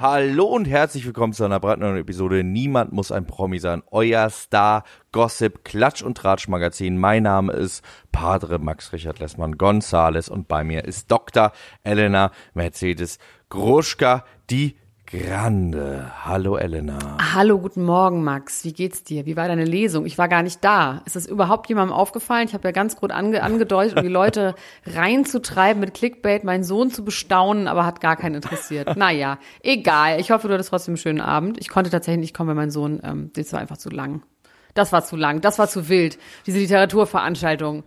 Hallo und herzlich willkommen zu einer brandneuen Episode Niemand muss ein Promi sein. Euer Star Gossip Klatsch und Tratsch Magazin. Mein Name ist Padre Max Richard Lessmann Gonzales und bei mir ist Dr. Elena Mercedes Gruschka, die Grande. Hallo Elena. Hallo, guten Morgen, Max. Wie geht's dir? Wie war deine Lesung? Ich war gar nicht da. Ist das überhaupt jemandem aufgefallen? Ich habe ja ganz gut ange angedeutet, um die Leute reinzutreiben mit Clickbait, meinen Sohn zu bestaunen, aber hat gar keinen interessiert. Naja, egal. Ich hoffe, du hattest trotzdem einen schönen Abend. Ich konnte tatsächlich nicht kommen, weil mein Sohn, ähm, das war einfach zu lang. Das war zu lang. Das war zu wild. Diese Literaturveranstaltung.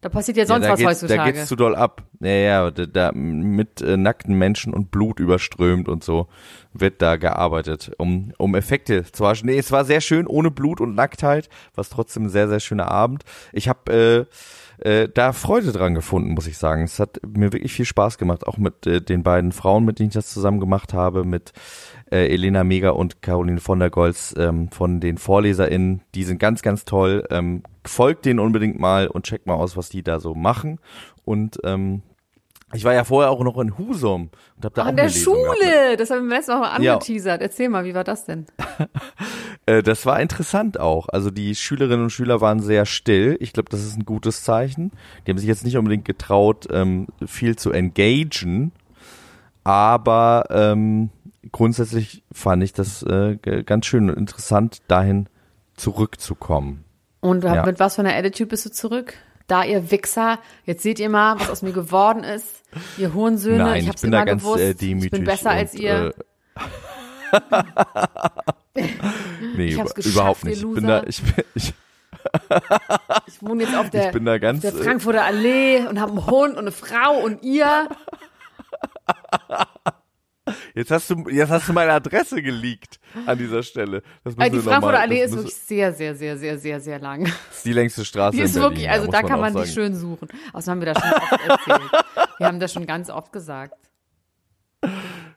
Da passiert ja sonst ja, was heutzutage. Da geht's zu doll ab. Ja, ja, da, da mit äh, nackten Menschen und Blut überströmt und so wird da gearbeitet, um, um Effekte zu waschen. Nee, es war sehr schön, ohne Blut und Nacktheit, was trotzdem ein sehr, sehr schöner Abend. Ich habe äh, äh, da Freude dran gefunden, muss ich sagen. Es hat mir wirklich viel Spaß gemacht, auch mit äh, den beiden Frauen, mit denen ich das zusammen gemacht habe, mit äh, Elena Mega und Caroline von der Goltz ähm, von den VorleserInnen. Die sind ganz, ganz toll. Ähm, folgt denen unbedingt mal und checkt mal aus, was die da so machen. Und ähm, ich war ja vorher auch noch in Husum und habe da Ach, auch in der gehabt. Schule. Das haben wir letztes Mal mal Ja. angeteasert. Erzähl mal, wie war das denn? Äh, das war interessant auch. Also die Schülerinnen und Schüler waren sehr still. Ich glaube, das ist ein gutes Zeichen. Die haben sich jetzt nicht unbedingt getraut, ähm, viel zu engagen, aber ähm, grundsätzlich fand ich das äh, ganz schön und interessant, dahin zurückzukommen. Und Ja. mit was für einer Attitude bist du zurück? Da, ihr Wichser, jetzt seht ihr mal, was aus mir geworden ist. Ihr Hurensöhne, Nein, ich ich hab's bin immer da ganz gewusst. äh, demütig. ich bin besser und, als ihr. Äh, nee, überhaupt nicht. Ich bin da, ich bin, ich, ich wohne jetzt auf der, ich bin da ganz. auf der äh, Frankfurter Allee und habe einen Hund und eine Frau und ihr. Jetzt hast du, jetzt hast du meine Adresse geleakt an dieser Stelle. Das müssen die Frankfurter Allee ist wirklich sehr, sehr, sehr, sehr, sehr, sehr lang. Das ist die längste Straße Die in ist Berlin. wirklich, also da kann man die sagen. schön suchen. Außerdem haben wir das schon oft erzählt. Wir haben das schon ganz oft gesagt.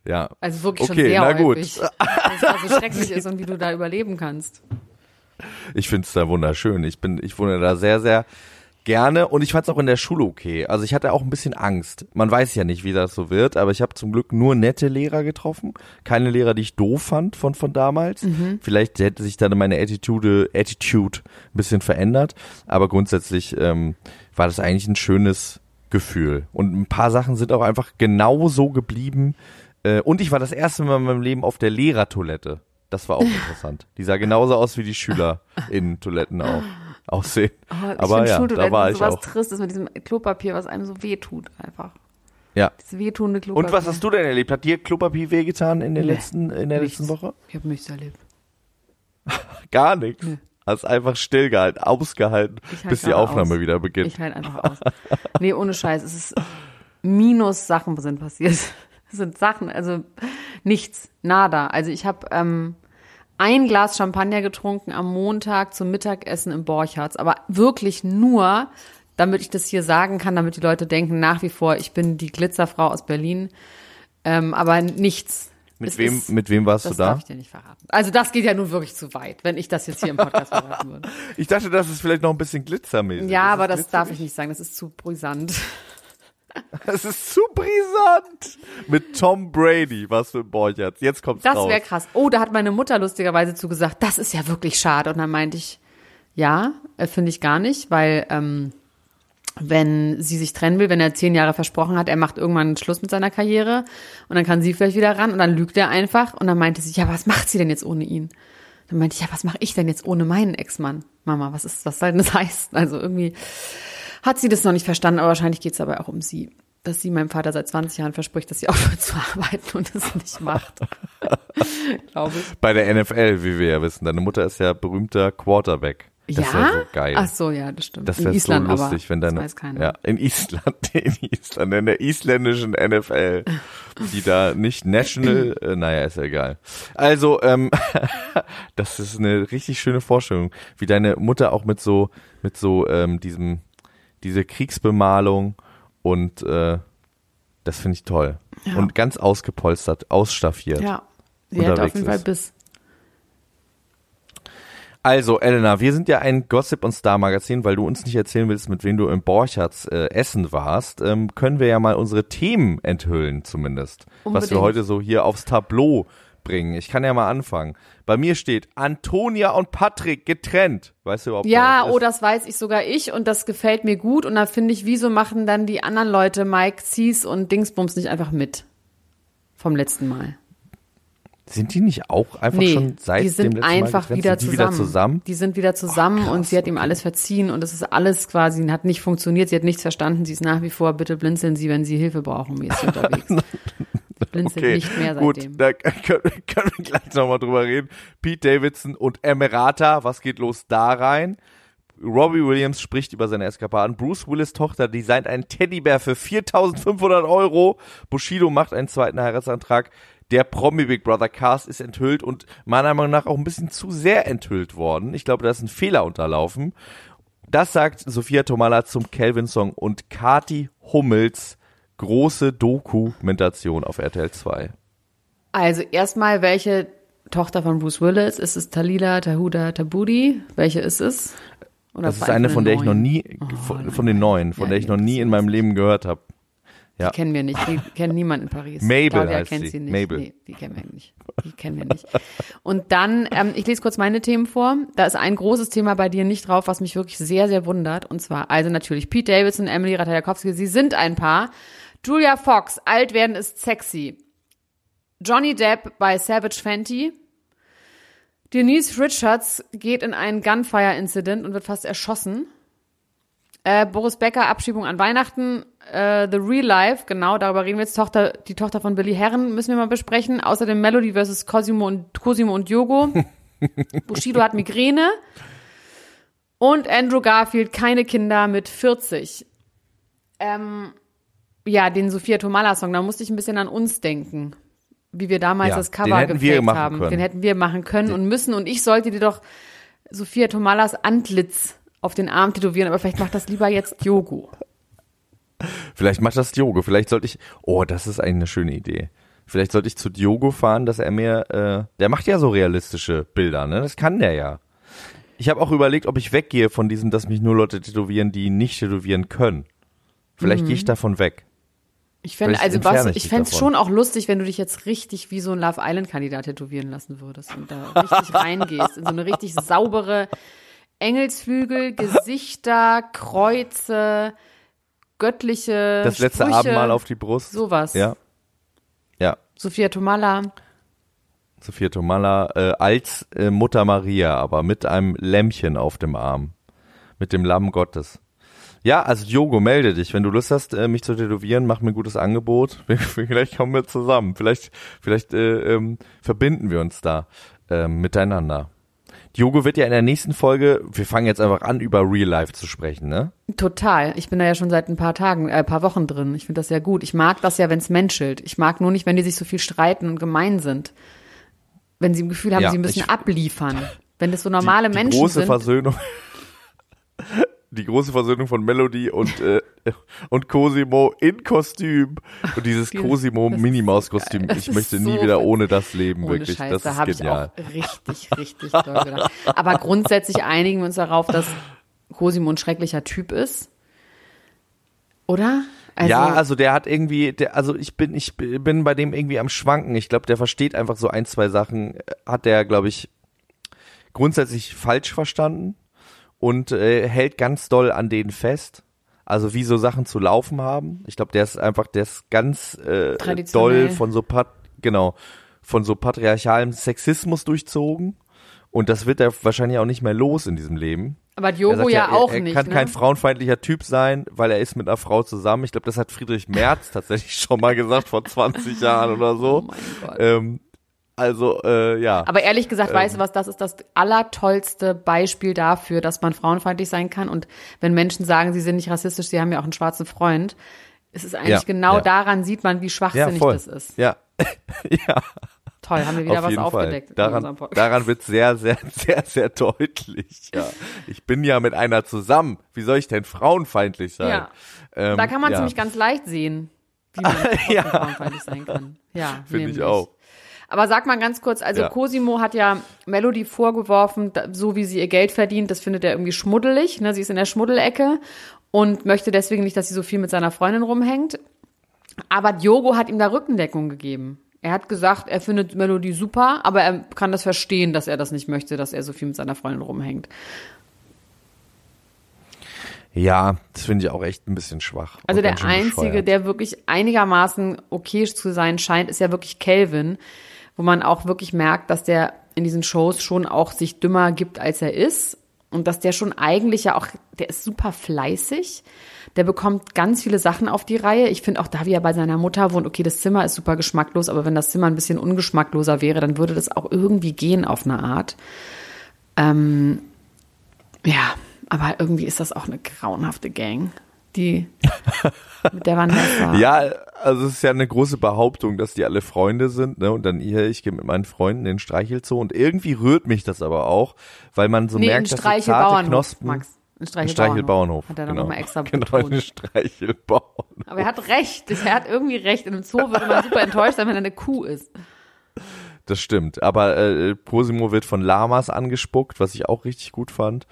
Ja. Also wirklich Okay, schon sehr na gut. häufig. Was da so schrecklich ist und wie du da überleben kannst. Ich find's da wunderschön. Ich bin, ich wohne da sehr, sehr gerne und ich fand's auch in der Schule okay. Also ich hatte auch ein bisschen Angst. Man weiß ja nicht, wie das so wird, aber ich habe zum Glück nur nette Lehrer getroffen. Keine Lehrer, die ich doof fand von, von damals. Vielleicht hätte sich dann meine Attitude, Attitude ein bisschen verändert, aber grundsätzlich ähm, war das eigentlich ein schönes Gefühl. Und ein paar Sachen sind auch einfach genau so geblieben. Äh, und ich war das erste Mal in meinem Leben auf der Lehrertoilette. Das war auch interessant. Die sah genauso aus wie die SchülerInnen-Toiletten auch aussehen. Oh, Aber ja, da war ich sowas auch. Tristes mit diesem Klopapier, was einem so wehtut einfach. Ja. Das wehtuende Klopapier. Und was hast du denn erlebt? Hat dir Klopapier wehgetan in der Nee, letzten, in der nichts. letzten Woche? Ich habe nichts erlebt. Gar nichts. Nee. Hast einfach stillgehalten, ausgehalten, halt bis die Aufnahme aus. wieder beginnt. Ich halt einfach aus. Nee, ohne Scheiß. Es ist minus Sachen sind passiert. Es sind Sachen, also nichts, nada. Also ich habe ähm, ein Glas Champagner getrunken am Montag zum Mittagessen im Borchards, aber wirklich nur, damit ich das hier sagen kann, damit die Leute denken nach wie vor, ich bin die Glitzerfrau aus Berlin. Ähm, aber nichts. Mit Es wem, ist- mit wem warst Das du da? darf ich dir nicht verraten. Also das geht ja nun wirklich zu weit, wenn ich das jetzt hier im Podcast verraten würde. Ich dachte, das ist vielleicht noch ein bisschen glitzermäßig. Ja, Ist aber es das darf ich nicht sagen, das ist zu brisant. Das ist zu brisant. Mit Tom Brady, was für ein Borchardt. Jetzt kommt's Das raus. wäre krass. Oh, da hat meine Mutter lustigerweise zugesagt, das ist ja wirklich schade. Und dann meinte ich, ja, äh, finde ich gar nicht, weil ähm, wenn sie sich trennen will, wenn er zehn Jahre versprochen hat, er macht irgendwann Schluss mit seiner Karriere und dann kann sie vielleicht wieder ran und dann lügt er einfach und dann meinte sie, ja, was macht sie denn jetzt ohne ihn? Dann meinte ich, ja, was mache ich denn jetzt ohne meinen Ex-Mann? Mama, was ist, was soll denn das heißen? Also irgendwie hat sie das noch nicht verstanden, aber wahrscheinlich geht es dabei auch um sie. Dass sie meinem Vater seit 20 Jahren verspricht, dass sie aufhört zu arbeiten und es nicht macht. Glaube ich. Bei der NFL, wie wir ja wissen. Deine Mutter ist ja berühmter Quarterback. Das ja? wäre so geil. Ach so, ja, das stimmt. Das wäre so lustig, aber, wenn deine, das weiß keiner. ja, in Island, in Island, in der isländischen NFL, die da nicht national, äh, naja, ist ja egal. Also, ähm, das ist eine richtig schöne Vorstellung, wie deine Mutter auch mit so, mit so, ähm, diesem, diese Kriegsbemalung und, äh, Das finde ich toll. Ja. Und ganz ausgepolstert, ausstaffiert. Ja. Sie hat auf jeden Fall. Biss. Also, Elena, wir sind ja ein Gossip- und Star-Magazin, weil du uns nicht erzählen willst, mit wem du im Borchards äh, essen warst, ähm, können wir ja mal unsere Themen enthüllen zumindest. Was wir Unbedingt. heute so hier aufs Tableau bringen. Ich kann ja mal anfangen. Bei mir steht Antonia und Patrick getrennt. Weißt du überhaupt Ja, das oh, das weiß ich sogar ich und das gefällt mir gut. Und da finde ich, wieso machen dann die anderen Leute, Mike, Cees und Dingsbums nicht einfach mit? Vom letzten Mal. Sind die nicht auch einfach Nee, schon seit die dem sind letzten einfach Mal wieder, zusammen. wieder zusammen? Die sind wieder zusammen krass, und sie hat ihm alles verziehen und es ist alles quasi, hat nicht funktioniert, sie hat nichts verstanden, sie ist nach wie vor, bitte blinzeln Sie, wenn Sie Hilfe brauchen, ist sie unterwegs. Blinzelt Okay, nicht mehr gut, seitdem. da können, können wir gleich nochmal drüber reden. Pete Davidson und Emirata, was geht los da rein? Robbie Williams spricht über seine Eskapaden. Bruce Willis Tochter designt einen Teddybär für 4.500 Euro. Bushido macht einen zweiten Heiratsantrag. Der Promi Big Brother Cast ist enthüllt und meiner Meinung nach auch ein bisschen zu sehr enthüllt worden. Ich glaube, da ist ein Fehler unterlaufen. Das sagt Sophia Tomala zum Kelvin-Song und Kati Hummels große Dokumentation auf RTL 2. Also erstmal, welche Tochter von Bruce Willis? Ist es Talila, Tahuda, Tabudi? Welche ist es? Oder Das ist eine, von der ich noch neuen? nie, von, von den neuen, von Ja, der ich noch nie in meinem Leben gehört habe. Ja. Die kennen wir nicht. Die kennt niemand in Paris. Mabel Claudia heißt kennt sie. sie nicht. Mabel. Nee, die kennen wir nicht. Die kennen wir nicht. Und dann, ähm, ich lese kurz meine Themen vor. Da ist ein großes Thema bei dir nicht drauf, was mich wirklich sehr, sehr wundert. Und zwar, also natürlich Pete Davidson, Emily Ratajkowski, sie sind ein Paar. Julia Fox, alt werden ist sexy. Johnny Depp bei Savage Fenty. Denise Richards geht in einen Gunfire-Incident und wird fast erschossen. Äh, Boris Becker, Abschiebung an Weihnachten. Äh, The Real Life, genau, darüber reden wir jetzt. Tochter, die Tochter von Billy Herren müssen wir mal besprechen. Außerdem Melody versus Cosimo und, Cosimo und Diogo. Bushido hat Migräne. Und Andrew Garfield, keine Kinder mit 40. Ähm, ja, den Sophia Tomala-Song, da musste ich ein bisschen an uns denken. Wie wir damals Ja, das Cover gefaked haben. können. Den hätten wir machen können und müssen. Und ich sollte dir doch Sophia Tomalas Antlitz auf den Arm tätowieren, aber vielleicht macht das lieber jetzt Diogo. Vielleicht macht das Diogo. Vielleicht sollte ich. Oh, das ist eigentlich eine schöne Idee. Vielleicht sollte ich zu Diogo fahren, dass er mir. Äh, der macht ja so realistische Bilder, ne? Das kann der ja. Ich habe auch überlegt, ob ich weggehe von diesem, dass mich nur Leute tätowieren, die nicht tätowieren können. Vielleicht gehe ich davon weg. Ich fände, also was, ich fände es schon auch lustig, wenn du dich jetzt richtig wie so ein Love Island-Kandidat tätowieren lassen würdest und da richtig reingehst, in so eine richtig saubere Engelsflügel, Gesichter, Kreuze, göttliche Das letzte Sprüche, Abendmahl auf die Brust. sowas. Ja. Ja. Sophia Tomala, Sophia Tomala äh, als äh, Mutter Maria, aber mit einem Lämmchen auf dem Arm. Mit dem Lamm Gottes. Ja, also Diogo, melde dich. Wenn du Lust hast, äh, mich zu tätowieren, mach mir ein gutes Angebot. Vielleicht kommen wir zusammen. Vielleicht, vielleicht äh, ähm, verbinden wir uns da ähm, miteinander. Diogo wird ja in der nächsten Folge, wir fangen jetzt einfach an, über Real Life zu sprechen, ne? total. Ich bin da ja schon seit ein paar Tagen, äh, ein paar Wochen drin. Ich finde das sehr gut. Ich mag das ja, wenn es menschelt. Ich mag nur nicht, wenn die sich so viel streiten und gemein sind. Wenn sie im Gefühl haben, Ja, sie müssen ich- abliefern. Wenn das so normale die, die Menschen große sind. Versöhnung. Die große Versöhnung von Melody und, äh, und Cosimo in Kostüm. Und dieses Cosimo das ist Minnie Maus so geil. Kostüm. Das Ich möchte nie so wieder ohne das leben, Ohne wirklich. Scheiß, das da ist ich genial. auch richtig, richtig doll gedacht. Aber grundsätzlich einigen wir uns darauf, dass Cosimo ein schrecklicher Typ ist. Oder? Also, ja, also der hat irgendwie, der, also ich bin, ich bin bei dem irgendwie am Schwanken. Ich glaube, der versteht einfach so ein, zwei Sachen, äh, hat der, glaube ich, grundsätzlich falsch verstanden und äh, hält ganz doll an denen fest. Also wie so Sachen zu laufen haben. Ich glaube, der ist einfach, der ist ganz äh, doll von so pat genau von so patriarchalem Sexismus durchzogen. Und das wird er wahrscheinlich auch nicht mehr los in diesem Leben. aber Er Diogo ja, er, auch er nicht. kann ne? kein frauenfeindlicher Typ sein, weil er ist mit einer Frau zusammen. Ich glaube, das hat Friedrich Merz tatsächlich schon mal gesagt vor 20 Jahren oder Oh so. mein Gott. Ähm, also, äh, ja. Aber ehrlich gesagt, weißt Ähm. du was, das ist das allertollste Beispiel dafür, dass man frauenfeindlich sein kann. Und wenn Menschen sagen, sie sind nicht rassistisch, sie haben ja auch einen schwarzen Freund, es ist eigentlich Ja, genau ja. daran sieht man, wie ja, schwachsinnig voll. das ist. Ja, ja Toll, haben wir wieder auf was aufgedeckt Fall. Daran, daran wird sehr, sehr, sehr, sehr deutlich. Ja. Ich bin ja mit einer zusammen. Wie soll ich denn frauenfeindlich sein? Ja. Ähm, Da kann man es ja. nämlich ganz leicht sehen. wie man Ja. frauenfeindlich sein kann. Ja, Finde ich auch. Aber sag mal ganz kurz, also Ja. Cosimo hat ja Melody vorgeworfen, so wie sie ihr Geld verdient, das findet er irgendwie schmuddelig. Ne? Sie ist in der Schmuddelecke und möchte deswegen nicht, dass sie so viel mit seiner Freundin rumhängt. Aber Diogo hat ihm da Rückendeckung gegeben. Er hat gesagt, er findet Melody super, aber er kann das verstehen, dass er das nicht möchte, dass er so viel mit seiner Freundin rumhängt. Ja, das finde ich auch echt ein bisschen schwach. Also der einzige, bescheuert. der wirklich einigermaßen okay zu sein scheint, ist ja wirklich Kelvin, wo man auch wirklich merkt, dass der in diesen Shows schon auch sich dümmer gibt, als er ist. Und dass der schon eigentlich ja auch, der ist super fleißig. Der bekommt ganz viele Sachen auf die Reihe. Ich finde auch da, wie er bei seiner Mutter wohnt, okay, das Zimmer ist super geschmacklos, aber wenn das Zimmer ein bisschen ungeschmackloser wäre, dann würde das auch irgendwie gehen auf eine Art. Ähm, ja, aber irgendwie ist das auch eine grauenhafte Gang, die mit der Vanessa. Ja, also es ist ja eine große Behauptung, dass die alle Freunde sind, ne? Und dann hier, ich gehe mit meinen Freunden in den Streichelzoo und irgendwie rührt mich das aber auch, weil man so nee, merkt, dass so zarte Knospen. Max. In Ein Streichelbauernhof. Hat er dann genau. nochmal extra Genau, ein Streichelbauernhof. Aber er hat recht. Er hat irgendwie recht. In einem Zoo würde man super enttäuscht sein, wenn er eine Kuh ist. Das stimmt. Aber äh, Cosimo wird von Lamas angespuckt, was ich auch richtig gut fand.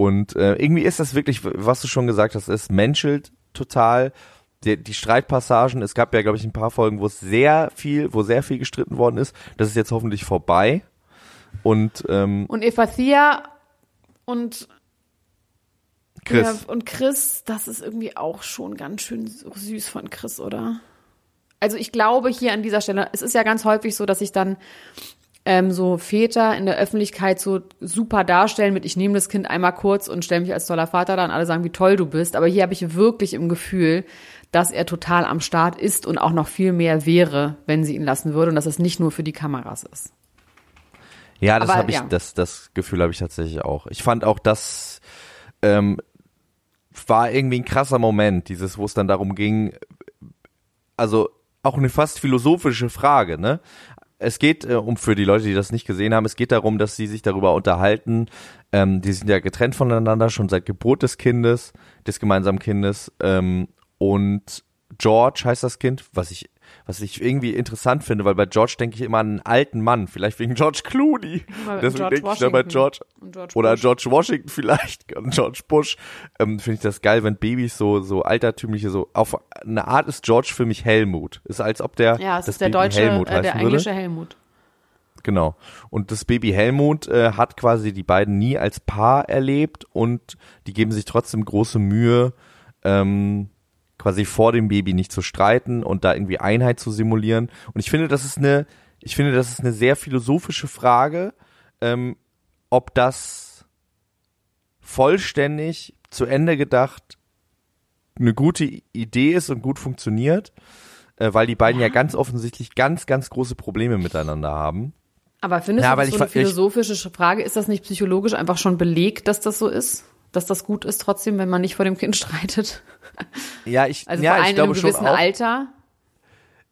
Und äh, irgendwie ist das wirklich, was du schon gesagt hast, es menschelt total. Die, die Streitpassagen, es gab ja, glaube ich, ein paar Folgen, wo es sehr viel, wo sehr viel gestritten worden ist. Das ist jetzt hoffentlich vorbei. Und ähm, Und Evathia und Chris, Ja, und Chris, das ist irgendwie auch schon ganz schön süß von Chris, oder? Also ich glaube hier an dieser Stelle, es ist ja ganz häufig so, dass sich dann ähm, so Väter in der Öffentlichkeit so super darstellen mit, ich nehme das Kind einmal kurz und stelle mich als toller Vater da und alle sagen, wie toll du bist. Aber hier habe ich wirklich im Gefühl, dass er total am Start ist und auch noch viel mehr wäre, wenn sie ihn lassen würde und dass es nicht nur für die Kameras ist. Ja, das habe ich, ja. das, das Gefühl habe ich tatsächlich auch. Ich fand auch, das ähm, war irgendwie ein krasser Moment, dieses, wo es dann darum ging, also auch eine fast philosophische Frage, ne? Es geht äh, um für die Leute, die das nicht gesehen haben, es geht darum, dass sie sich darüber unterhalten. Ähm, die sind ja getrennt voneinander schon seit Geburt des Kindes, des gemeinsamen Kindes. Ähm, und George heißt das Kind, was ich, was ich irgendwie interessant finde, weil bei George denke ich immer an einen alten Mann, vielleicht wegen George Clooney. Deswegen denke ich da bei George George oder. George Washington vielleicht, und George Bush. Ähm, finde ich das geil, wenn Babys so so altertümliche so auf eine Art ist George für mich Helmut. Ist als ob der Ja, es das ist der Baby deutsche, Helmut äh, der heißen würde. englische Helmut. Genau. Und das Baby Helmut äh, hat quasi die beiden nie als Paar erlebt und die geben sich trotzdem große Mühe, ähm, quasi vor dem Baby nicht zu streiten und da irgendwie Einheit zu simulieren. Und ich finde, das ist eine, ich finde, das ist eine sehr philosophische Frage, ähm, ob das vollständig zu Ende gedacht eine gute Idee ist und gut funktioniert, äh, weil die beiden ja. ganz offensichtlich ganz, ganz große Probleme miteinander haben. Aber findest Ja, du, weil das ich so eine philosophische Frage, ist das nicht psychologisch einfach schon belegt, dass das so ist? Dass das gut ist trotzdem, wenn man nicht vor dem Kind streitet? Ja, ich, Also ja, vor allem ich in einem glaube schon gewissen auch. Alter?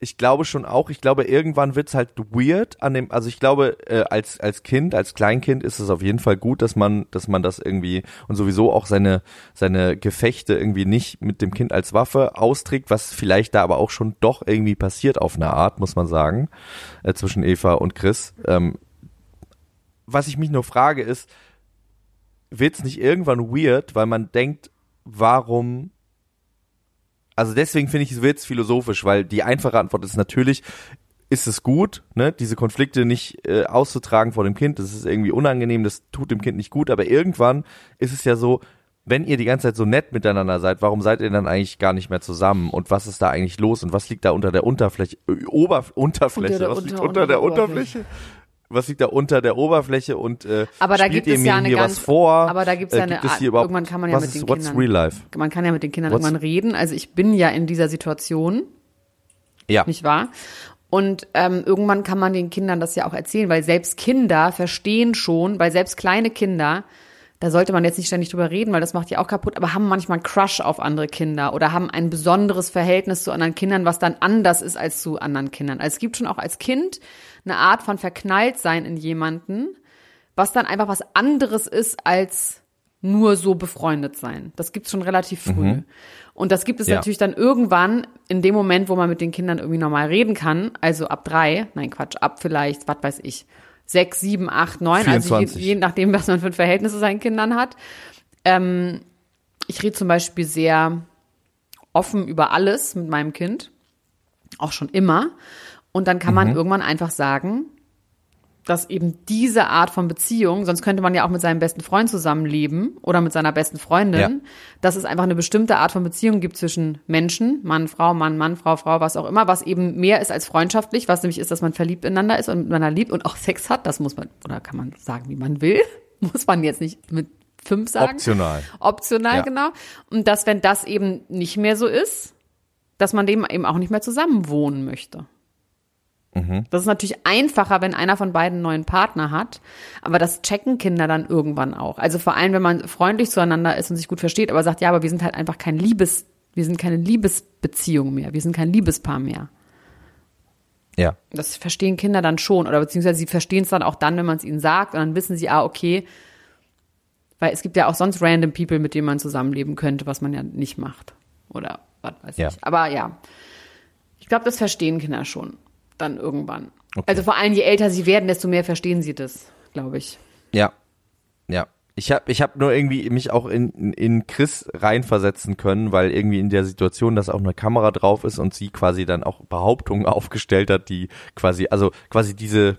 Ich glaube schon auch. Ich glaube, irgendwann wird's halt weird an dem, also ich glaube, äh, als, als Kind, als Kleinkind ist es auf jeden Fall gut, dass man, dass man das irgendwie und sowieso auch seine, seine Gefechte irgendwie nicht mit dem Kind als Waffe austrägt, was vielleicht da aber auch schon doch irgendwie passiert auf eine Art, muss man sagen, äh, zwischen Eva und Chris. Ähm, was ich mich nur frage ist, wird's nicht irgendwann weird, weil man denkt, warum also deswegen finde ich, es wird's philosophisch, weil die einfache Antwort ist natürlich, ist es gut, ne, diese Konflikte nicht äh, auszutragen vor dem Kind, das ist irgendwie unangenehm, das tut dem Kind nicht gut, aber irgendwann ist es ja so, wenn ihr die ganze Zeit so nett miteinander seid, warum seid ihr dann eigentlich gar nicht mehr zusammen und was ist da eigentlich los und was liegt da unter der Unterfläche, äh, Ober, Unterfläche, Unter der was Unter- liegt unter unter der der Oberfläche? Unterfläche? Was liegt da unter der Oberfläche und äh, Aber da spielt gibt ihr es mir ja eine ganz, was vor? aber da gibt's ja Äh, eine gibt es hier überhaupt, irgendwann kann man ja mit ist, den what's Kindern, real life? man kann ja mit den Kindern What's- irgendwann reden. Also ich bin ja in dieser Situation, Ja. nicht wahr? Und ähm, irgendwann kann man den Kindern das ja auch erzählen, weil selbst Kinder verstehen schon, weil selbst kleine Kinder, da sollte man jetzt nicht ständig drüber reden, weil das macht ja auch kaputt, aber haben manchmal einen Crush auf andere Kinder oder haben ein besonderes Verhältnis zu anderen Kindern, was dann anders ist als zu anderen Kindern. Also es gibt schon auch als Kind eine Art von Verknalltsein in jemanden, was dann einfach was anderes ist als nur so befreundet sein. Das gibt's schon relativ früh. Und das gibt es Ja. natürlich dann irgendwann in dem Moment, wo man mit den Kindern irgendwie normal reden kann, also ab drei, nein Quatsch, ab vielleicht, was weiß ich, sechs, sieben, acht, neun, also je, 24. je nachdem, was man für ein Verhältnis zu seinen Kindern hat. Ähm, ich rede zum Beispiel sehr offen über alles mit meinem Kind, auch schon immer. Und dann kann man irgendwann einfach sagen, dass eben diese Art von Beziehung, sonst könnte man ja auch mit seinem besten Freund zusammenleben oder mit seiner besten Freundin, Ja. dass es einfach eine bestimmte Art von Beziehung gibt zwischen Menschen, Mann, Frau, Mann, Mann, Frau, Frau, was auch immer, was eben mehr ist als freundschaftlich, was nämlich ist, dass man verliebt ineinander ist und miteinander liebt und auch Sex hat. Das muss man, oder kann man sagen, wie man will. Muss man jetzt nicht mit fünf sagen. Optional. Optional, Ja. genau. Und dass, wenn das eben nicht mehr so ist, dass man dem eben auch nicht mehr zusammen wohnen möchte. Das ist natürlich einfacher, wenn einer von beiden einen neuen Partner hat, aber das checken Kinder dann irgendwann auch. Also vor allem, wenn man freundlich zueinander ist und sich gut versteht, aber sagt, ja, aber wir sind halt einfach kein Liebes, wir sind keine Liebesbeziehung mehr, wir sind kein Liebespaar mehr. Ja. Das verstehen Kinder dann schon oder beziehungsweise sie verstehen es dann auch dann, wenn man es ihnen sagt und dann wissen sie, ah, okay, weil es gibt ja auch sonst random People, mit denen man zusammenleben könnte, was man ja nicht macht oder was weiß Ja. ich. Aber ja, ich glaube, das verstehen Kinder schon dann irgendwann. Okay. Also vor allem, je älter sie werden, desto mehr verstehen sie das, glaube ich. Ja. Ja. Ich habe ich hab nur irgendwie mich auch in, in- Chris reinversetzen können, weil irgendwie in der Situation, dass auch eine Kamera drauf ist und sie quasi dann auch Behauptungen aufgestellt hat, die quasi, also quasi diese,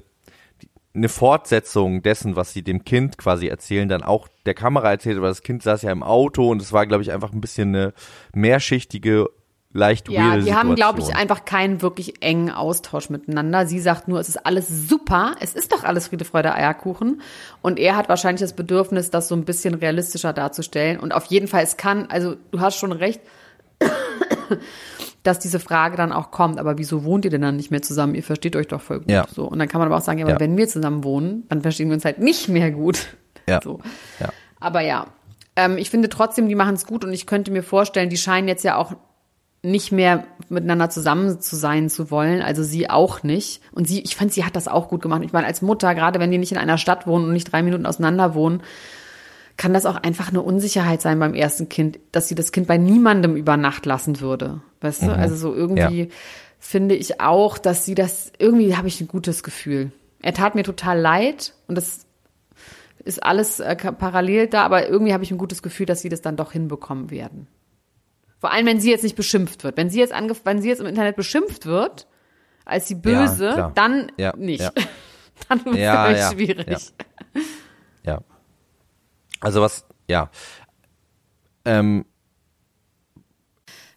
die, eine Fortsetzung dessen, was sie dem Kind quasi erzählen, dann auch der Kamera erzählt, aber das Kind saß ja im Auto und es war, glaube ich, einfach ein bisschen eine mehrschichtige, leicht Ja, weirde die haben, glaube ich, einfach keinen wirklich engen Austausch miteinander. Sie sagt nur, es ist alles super, es ist doch alles Friede, Freude, Eierkuchen. Und er hat wahrscheinlich das Bedürfnis, das so ein bisschen realistischer darzustellen. Und auf jeden Fall, es kann, also du hast schon recht, dass diese Frage dann auch kommt, aber wieso wohnt ihr denn dann nicht mehr zusammen? Ihr versteht euch doch voll gut. Ja. So. Und dann kann man aber auch sagen, ja, aber Ja. wenn wir zusammen wohnen, dann verstehen wir uns halt nicht mehr gut. Ja. So. Ja. Aber ja, ähm, ich finde trotzdem, die machen es gut und ich könnte mir vorstellen, die scheinen jetzt ja auch nicht mehr miteinander zusammen zu sein zu wollen, also sie auch nicht. Und sie, ich fand, sie hat das auch gut gemacht. Ich meine, als Mutter, gerade wenn die nicht in einer Stadt wohnen und nicht drei Minuten auseinander wohnen, kann das auch einfach eine Unsicherheit sein beim ersten Kind, dass sie das Kind bei niemandem über Nacht lassen würde. Weißt du? Also so irgendwie finde ich auch, dass sie das, irgendwie habe ich ein gutes Gefühl. Er tat mir total leid und das ist alles äh, parallel da, aber irgendwie habe ich ein gutes Gefühl, dass sie das dann doch hinbekommen werden. Vor allem, wenn sie jetzt nicht beschimpft wird. Wenn sie jetzt angef wenn sie jetzt im Internet beschimpft wird, als sie böse, klar. dann Ja, nicht. ja. dann wird es Ja, ja, ja, schwierig. ja. Ja. Also was, ja. Ähm,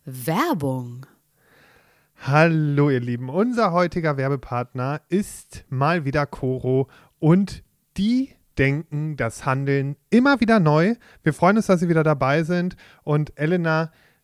Werbung. Hallo ihr Lieben, unser heutiger Werbepartner ist mal wieder Coro und die denken das Handeln immer wieder neu. Wir freuen uns, dass sie wieder dabei sind und Elena,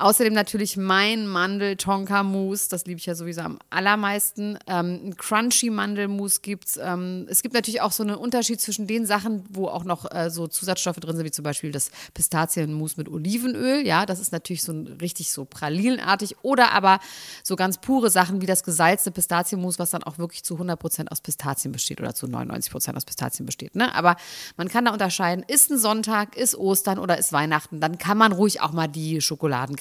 Außerdem natürlich mein Mandel-Tonka-Mousse, das liebe ich ja sowieso am allermeisten. Ähm, ein Crunchy-Mandelmousse gibt's. Ähm, es gibt natürlich auch so einen Unterschied zwischen den Sachen, wo auch noch äh, so Zusatzstoffe drin sind, wie zum Beispiel das Pistazienmousse mit Olivenöl. Ja, das ist natürlich so ein, richtig so pralinenartig. Oder aber so ganz pure Sachen wie das gesalzte Pistazienmousse, was dann auch wirklich zu 100% aus Pistazien besteht oder zu 99% aus Pistazien besteht. Ne? Aber man kann da unterscheiden, ist ein Sonntag, ist Ostern oder ist Weihnachten, dann kann man ruhig auch mal die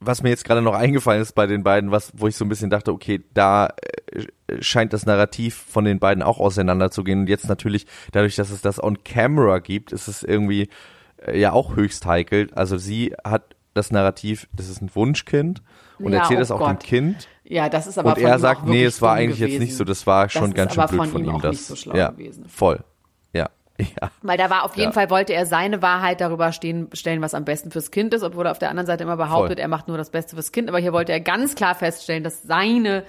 Was mir jetzt gerade noch eingefallen ist bei den beiden, was, wo ich so ein bisschen dachte, okay, da äh, scheint das Narrativ von den beiden auch auseinanderzugehen. Und jetzt natürlich, dadurch, dass es das on camera gibt, ist es irgendwie äh, ja auch höchst heikel. Also sie hat das Narrativ, das ist ein Wunschkind und Ja, erzählt oh es auch Gott. dem Kind. Ja, das ist aber Und er sagt, nee, es war eigentlich jetzt gewesen. nicht so, das war schon Das ganz schön blöd von von ihm ihm. auch das, nicht so schlau ja, gewesen. voll. Ja. Weil da war auf jeden Ja. Fall, wollte er seine Wahrheit darüber stehen, stellen, was am besten fürs Kind ist, obwohl er auf der anderen Seite immer behauptet, Voll. er macht nur das Beste fürs Kind. Aber hier wollte er ganz klar feststellen, dass seine,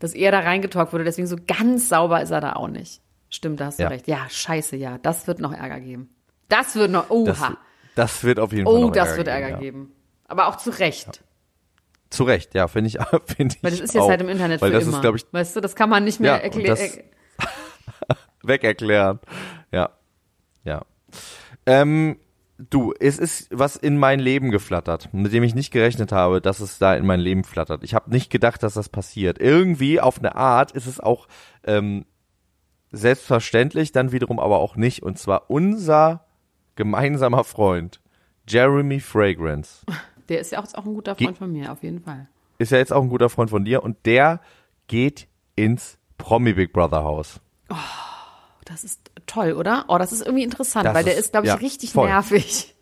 dass er da reingetalkt wurde. Deswegen so ganz sauber ist er da auch nicht. Stimmt, da hast du Ja. recht. Ja, scheiße, ja. Das wird noch Ärger geben. Das wird noch, oha. Das, das wird auf jeden Fall oh, noch das Ärger wird geben, Ärger ja. geben. Aber auch zu Recht. Zu Recht, ja, finde ich, finde ich Weil das ist jetzt auch. halt im Internet Weil für das immer. ist, ich, weißt du, das kann man nicht mehr Ja, erklären. das- weg erklären. Ja. Ja. Ähm, du, es ist was in mein Leben geflattert, mit dem ich nicht gerechnet habe, dass es da in mein Leben flattert. Ich habe nicht gedacht, dass das passiert. Irgendwie auf eine Art ist es auch ähm, selbstverständlich, dann wiederum aber auch nicht. Und zwar unser gemeinsamer Freund, Jeremy Fragrance. Der ist ja auch, auch ein guter Ge- Freund von mir, auf jeden Fall. Ist ja jetzt auch ein guter Freund von dir und der geht ins Promi Big Brother Haus. Das ist toll, oder? Oh, das ist irgendwie interessant, Das weil der ist- ist, glaube ich, ja, richtig voll. nervig.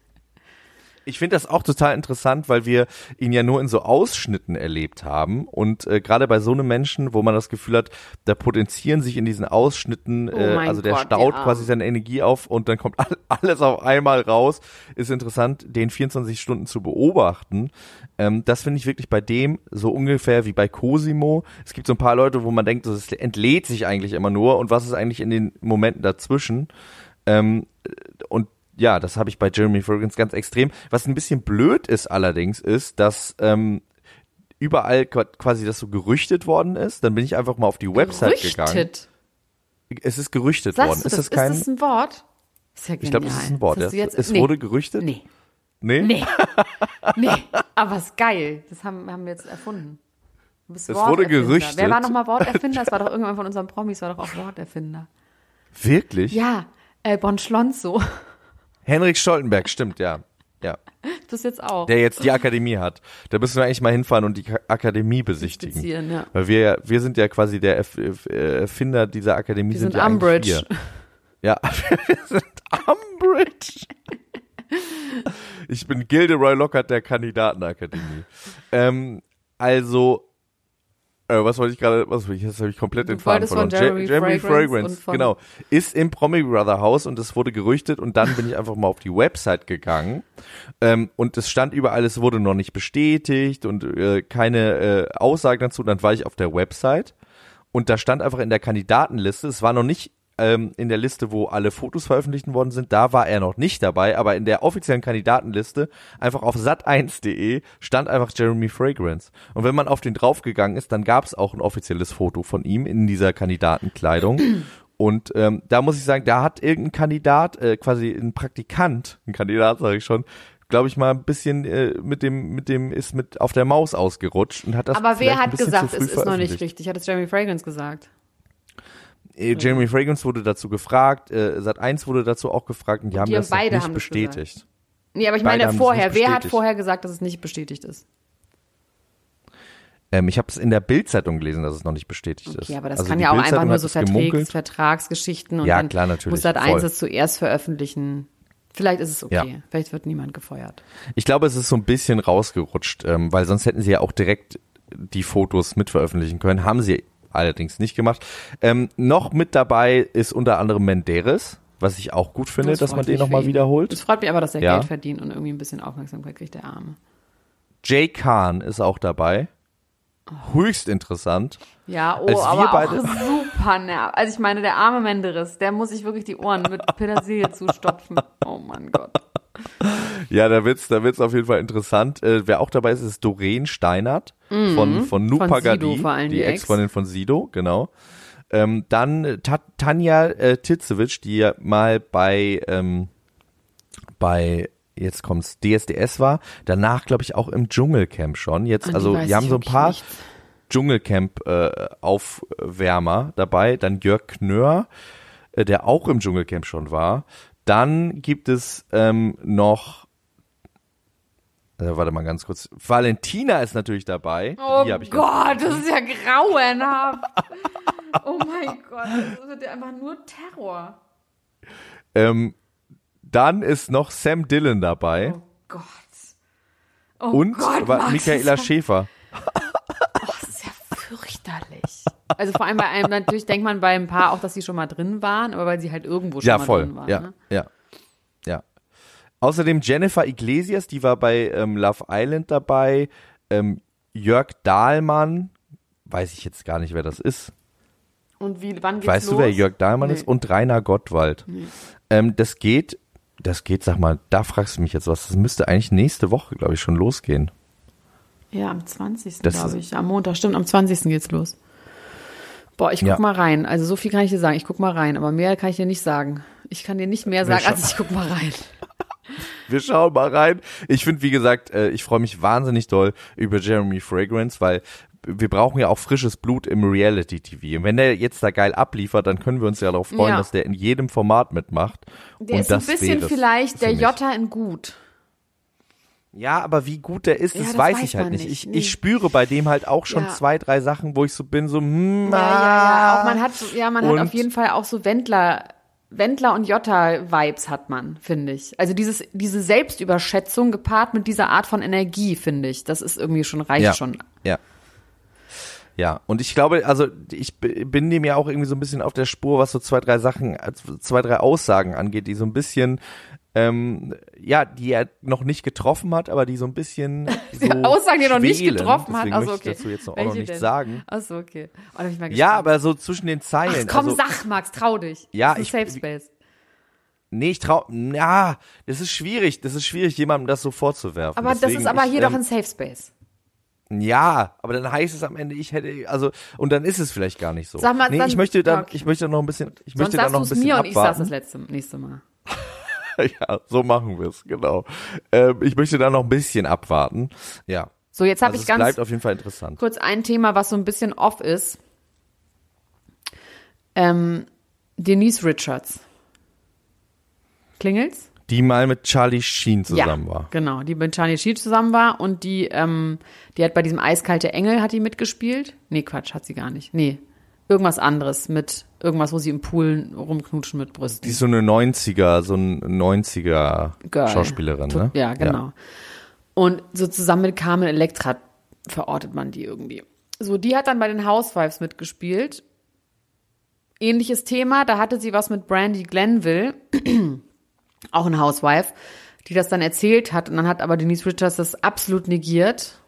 Ich finde das auch total interessant, weil wir ihn ja nur in so Ausschnitten erlebt haben. Und äh, gerade bei so einem Menschen, wo man das Gefühl hat, da potenzieren sich in diesen Ausschnitten, Oh äh, also der Gott, staut ja. quasi seine Energie auf und dann kommt all- alles auf einmal raus, ist interessant, den 24 Stunden zu beobachten. Ähm, das finde ich wirklich bei dem so ungefähr wie bei Cosimo. Es gibt so ein paar Leute, wo man denkt, das entlädt sich eigentlich immer nur und was ist eigentlich in den Momenten dazwischen? Ähm, und ja, das habe ich bei Jeremy Fragrance ganz extrem. Was ein bisschen blöd ist allerdings, ist, dass ähm, überall qua- quasi das so gerüchtet worden ist. Dann bin ich einfach mal auf die Website gegangen. Gerüchtet. Es ist gerüchtet Sagst worden. Ist das, das kein? ist das ein Wort? Ist ja ich glaube, das ist ein Wort. Ja. jetzt- es nee. wurde gerüchtet. Nee, Nee? nee, nee. Aber ist geil. Das haben, haben wir jetzt erfunden. Du bist Es wurde gerüchtet. Wer war nochmal Worterfinder? Das war doch irgendwann von unseren Promis, war doch auch Worterfinder. Wirklich? Ja, äh, Bon Schlonzo. Henrik Stoltenberg, stimmt, ja. Ja. Das jetzt auch. Der jetzt die Akademie hat. Da müssen wir eigentlich mal hinfahren und die Ka- Akademie besichtigen. Ja. Weil wir, wir sind ja quasi der Erf Erfinder dieser Akademie. Wir sind, sind Umbridge. Ja, wir sind Umbridge. Ich bin Gilderoy Lockhart der Kandidatenakademie. Ähm, also, äh, was wollte ich gerade, was wollte ich, jetzt habe ich komplett Du den Faden verloren. Jeremy Fragrance und von- genau. Ist im Promi Brother Haus und es wurde gerüchtet und dann bin ich einfach mal auf die Website gegangen ähm, und es stand überall, es wurde noch nicht bestätigt und äh, keine äh, Aussagen dazu. Dann war ich auf der Website und da stand einfach in der Kandidatenliste, es war noch nicht ähm, in der Liste, wo alle Fotos veröffentlicht worden sind, da war er noch nicht dabei, aber in der offiziellen Kandidatenliste, einfach auf sat1.de, stand einfach Jeremy Fragrance. Und wenn man auf den draufgegangen ist, dann gab es auch ein offizielles Foto von ihm in dieser Kandidatenkleidung. Und ähm, da muss ich sagen, da hat irgendein Kandidat, äh, quasi ein Praktikant, ein Kandidat sage ich schon, glaube ich mal ein bisschen äh, mit dem mit dem ist mit auf der Maus ausgerutscht und hat das Aber wer hat gesagt, es ist noch nicht richtig? Hat es Jeremy Fragrance gesagt? Äh, Jeremy Fragrance wurde dazu gefragt, äh, Sat 1 wurde dazu auch gefragt und die haben die das beide nicht haben bestätigt. Nee, aber ich Beide meine vorher. Wer hat vorher gesagt, dass es nicht bestätigt ist? Ähm, ich habe es in der Bildzeitung gelesen, dass es noch nicht bestätigt ist. Okay, aber das Also kann ja auch einfach nur so Vertrags. Vertragsgeschichten und Ja, dann klar, natürlich, muss Sat 1 voll. es zuerst veröffentlichen. Vielleicht ist es okay. Ja. Vielleicht wird niemand gefeuert. Ich glaube, es ist so ein bisschen rausgerutscht, ähm, weil sonst hätten sie ja auch direkt die Fotos mit veröffentlichen können. Haben sie allerdings nicht gemacht. Ähm, noch mit dabei ist unter anderem Menderes, was ich auch gut finde, Das dass man den nochmal wiederholt. Es freut mich aber, dass er Ja. Geld verdient und irgendwie ein bisschen Aufmerksamkeit kriegt, der Arme. Jay Kahn ist auch dabei. Höchst interessant. Ja, oh, Als aber beide- auch super nerv. Also ich meine, der arme Menderes, der muss sich wirklich die Ohren mit Petersilie zustopfen. Oh mein Gott. Ja, da wird's, da wird's auf jeden Fall interessant. Äh, wer auch dabei ist, ist Doreen Steinert von, von Nu Mhm. Pagadi, die die Ex. Ex-Freundin von Sido, genau. Ähm, dann äh, Ta Tanja äh, Titzewitsch, die ja mal bei, ähm, bei, jetzt kommt's, DSDS war, danach glaube ich auch im Dschungelcamp schon. Jetzt, also die haben so ein paar nichts. Dschungelcamp-Aufwärmer dabei. Dann Jörg Knör, äh, der auch im Dschungelcamp schon war. Dann gibt es ähm, noch, äh, warte mal ganz kurz, Valentina ist natürlich dabei. Oh Gott, das ist ja grauenhaft. Oh mein Gott, das wird ja einfach nur Terror. ähm, dann ist noch Sam Dillon dabei Oh Gott. Oh und Gott, Max, Michaela ist Schäfer. ja- Das ist ja fürchterlich. Also vor allem bei einem, natürlich denkt man bei ein paar auch, dass sie schon mal drin waren, aber weil sie halt irgendwo schon Ja, mal voll. drin waren. ja, Ne? ja, ja. Außerdem Jennifer Iglesias, die war bei ähm, Love Island dabei. Ähm, Jörg Dahlmann, weiß ich jetzt gar nicht, wer das ist. Und wie, wann geht's Weißt los? du, wer Jörg Dahlmann Nee. ist? Und Rainer Gottwald. Ähm, das geht, das geht, sag mal, da fragst du mich jetzt was. Das müsste eigentlich nächste Woche, glaube ich, schon losgehen. Ja, am 20. Das glaube ich. Am Montag, stimmt, am 20. geht's los. Boah, ich guck Ja. mal rein. Also so viel kann ich dir sagen. Ich guck mal rein, aber mehr kann ich dir nicht sagen. Ich kann dir nicht mehr sagen, als ich guck mal rein. Wir schauen mal rein. Ich finde, wie gesagt, äh, ich freue mich wahnsinnig doll über Jeremy Fragrance, weil wir brauchen ja auch frisches Blut im Reality-TV. Und wenn der jetzt da geil abliefert, dann können wir uns ja darauf freuen, Ja. dass der in jedem Format mitmacht. Der Und ist ein bisschen vielleicht der. Jota in gut. Ja, aber wie gut der ist, Ja, das, das weiß weiß ich halt nicht. nicht. Ich, Nee. ich spüre bei dem halt auch schon Ja. zwei, drei Sachen, wo ich so bin, so, hm, Ja, ja, ja. Auch man hat, ja, man hat Und- auf jeden Fall auch so Wendler, Wendler und Jota-Vibes hat man, finde ich. Also dieses, diese Selbstüberschätzung gepaart mit dieser Art von Energie, finde ich. Das ist irgendwie schon, reicht ja. schon. Ja. Ja, und ich glaube, also ich bin dem ja auch irgendwie so ein bisschen auf der Spur, was so zwei, drei Sachen, also zwei, drei Aussagen angeht, die so ein bisschen, ähm, ja, die er noch nicht getroffen hat, aber die so ein bisschen so Aussagen, die er noch nicht getroffen hat. Also, möchte okay. ich dazu jetzt noch, auch noch nichts denn? sagen. Achso, okay. Oh, bin ich mal Ja, aber so zwischen den Zeilen. Ach komm, also, sag, Max, trau dich. Ja, das ist ich- ein Safe Space. Nee, ich trau, ja, das ist schwierig, das ist schwierig, jemandem das so vorzuwerfen. Aber das Deswegen, ist aber ich, hier ähm, doch ein Safe Space. Ja, aber dann heißt es am Ende, ich hätte, also, und dann ist es vielleicht gar nicht so. Sag mal, nee, dann- ich möchte dann, okay. ich möchte noch ein bisschen, ich Sonst möchte dann noch ein bisschen mir und ich sag's abwarten. das letzte, nächste Mal. ja, so machen wir es, genau. Ähm, ich möchte dann noch ein bisschen abwarten. Ja. So, jetzt habe Also ich ganz bleibt auf jeden Fall interessant. kurz ein Thema, was so ein bisschen off ist. Ähm, Denise Richards. Klingelt's? Die mal mit Charlie Sheen zusammen ja, war. Genau, die mit Charlie Sheen zusammen war und die, ähm, die hat bei diesem Eiskalte Engel hat die mitgespielt. Nee, Quatsch, hat sie gar nicht. Nee. Irgendwas anderes mit irgendwas, wo sie im Pool rumknutschen mit Brüsten. Die ist so eine 90er, so ein 90er Girl. Schauspielerin, ne? Ja, genau. Und so zusammen mit Carmen Electra verortet man die irgendwie. So, die hat dann bei den Housewives mitgespielt. Ähnliches Thema, da hatte sie was mit Brandy Glenville, auch ein Housewife, die das dann erzählt hat. Und dann hat aber Denise Richards das absolut negiert.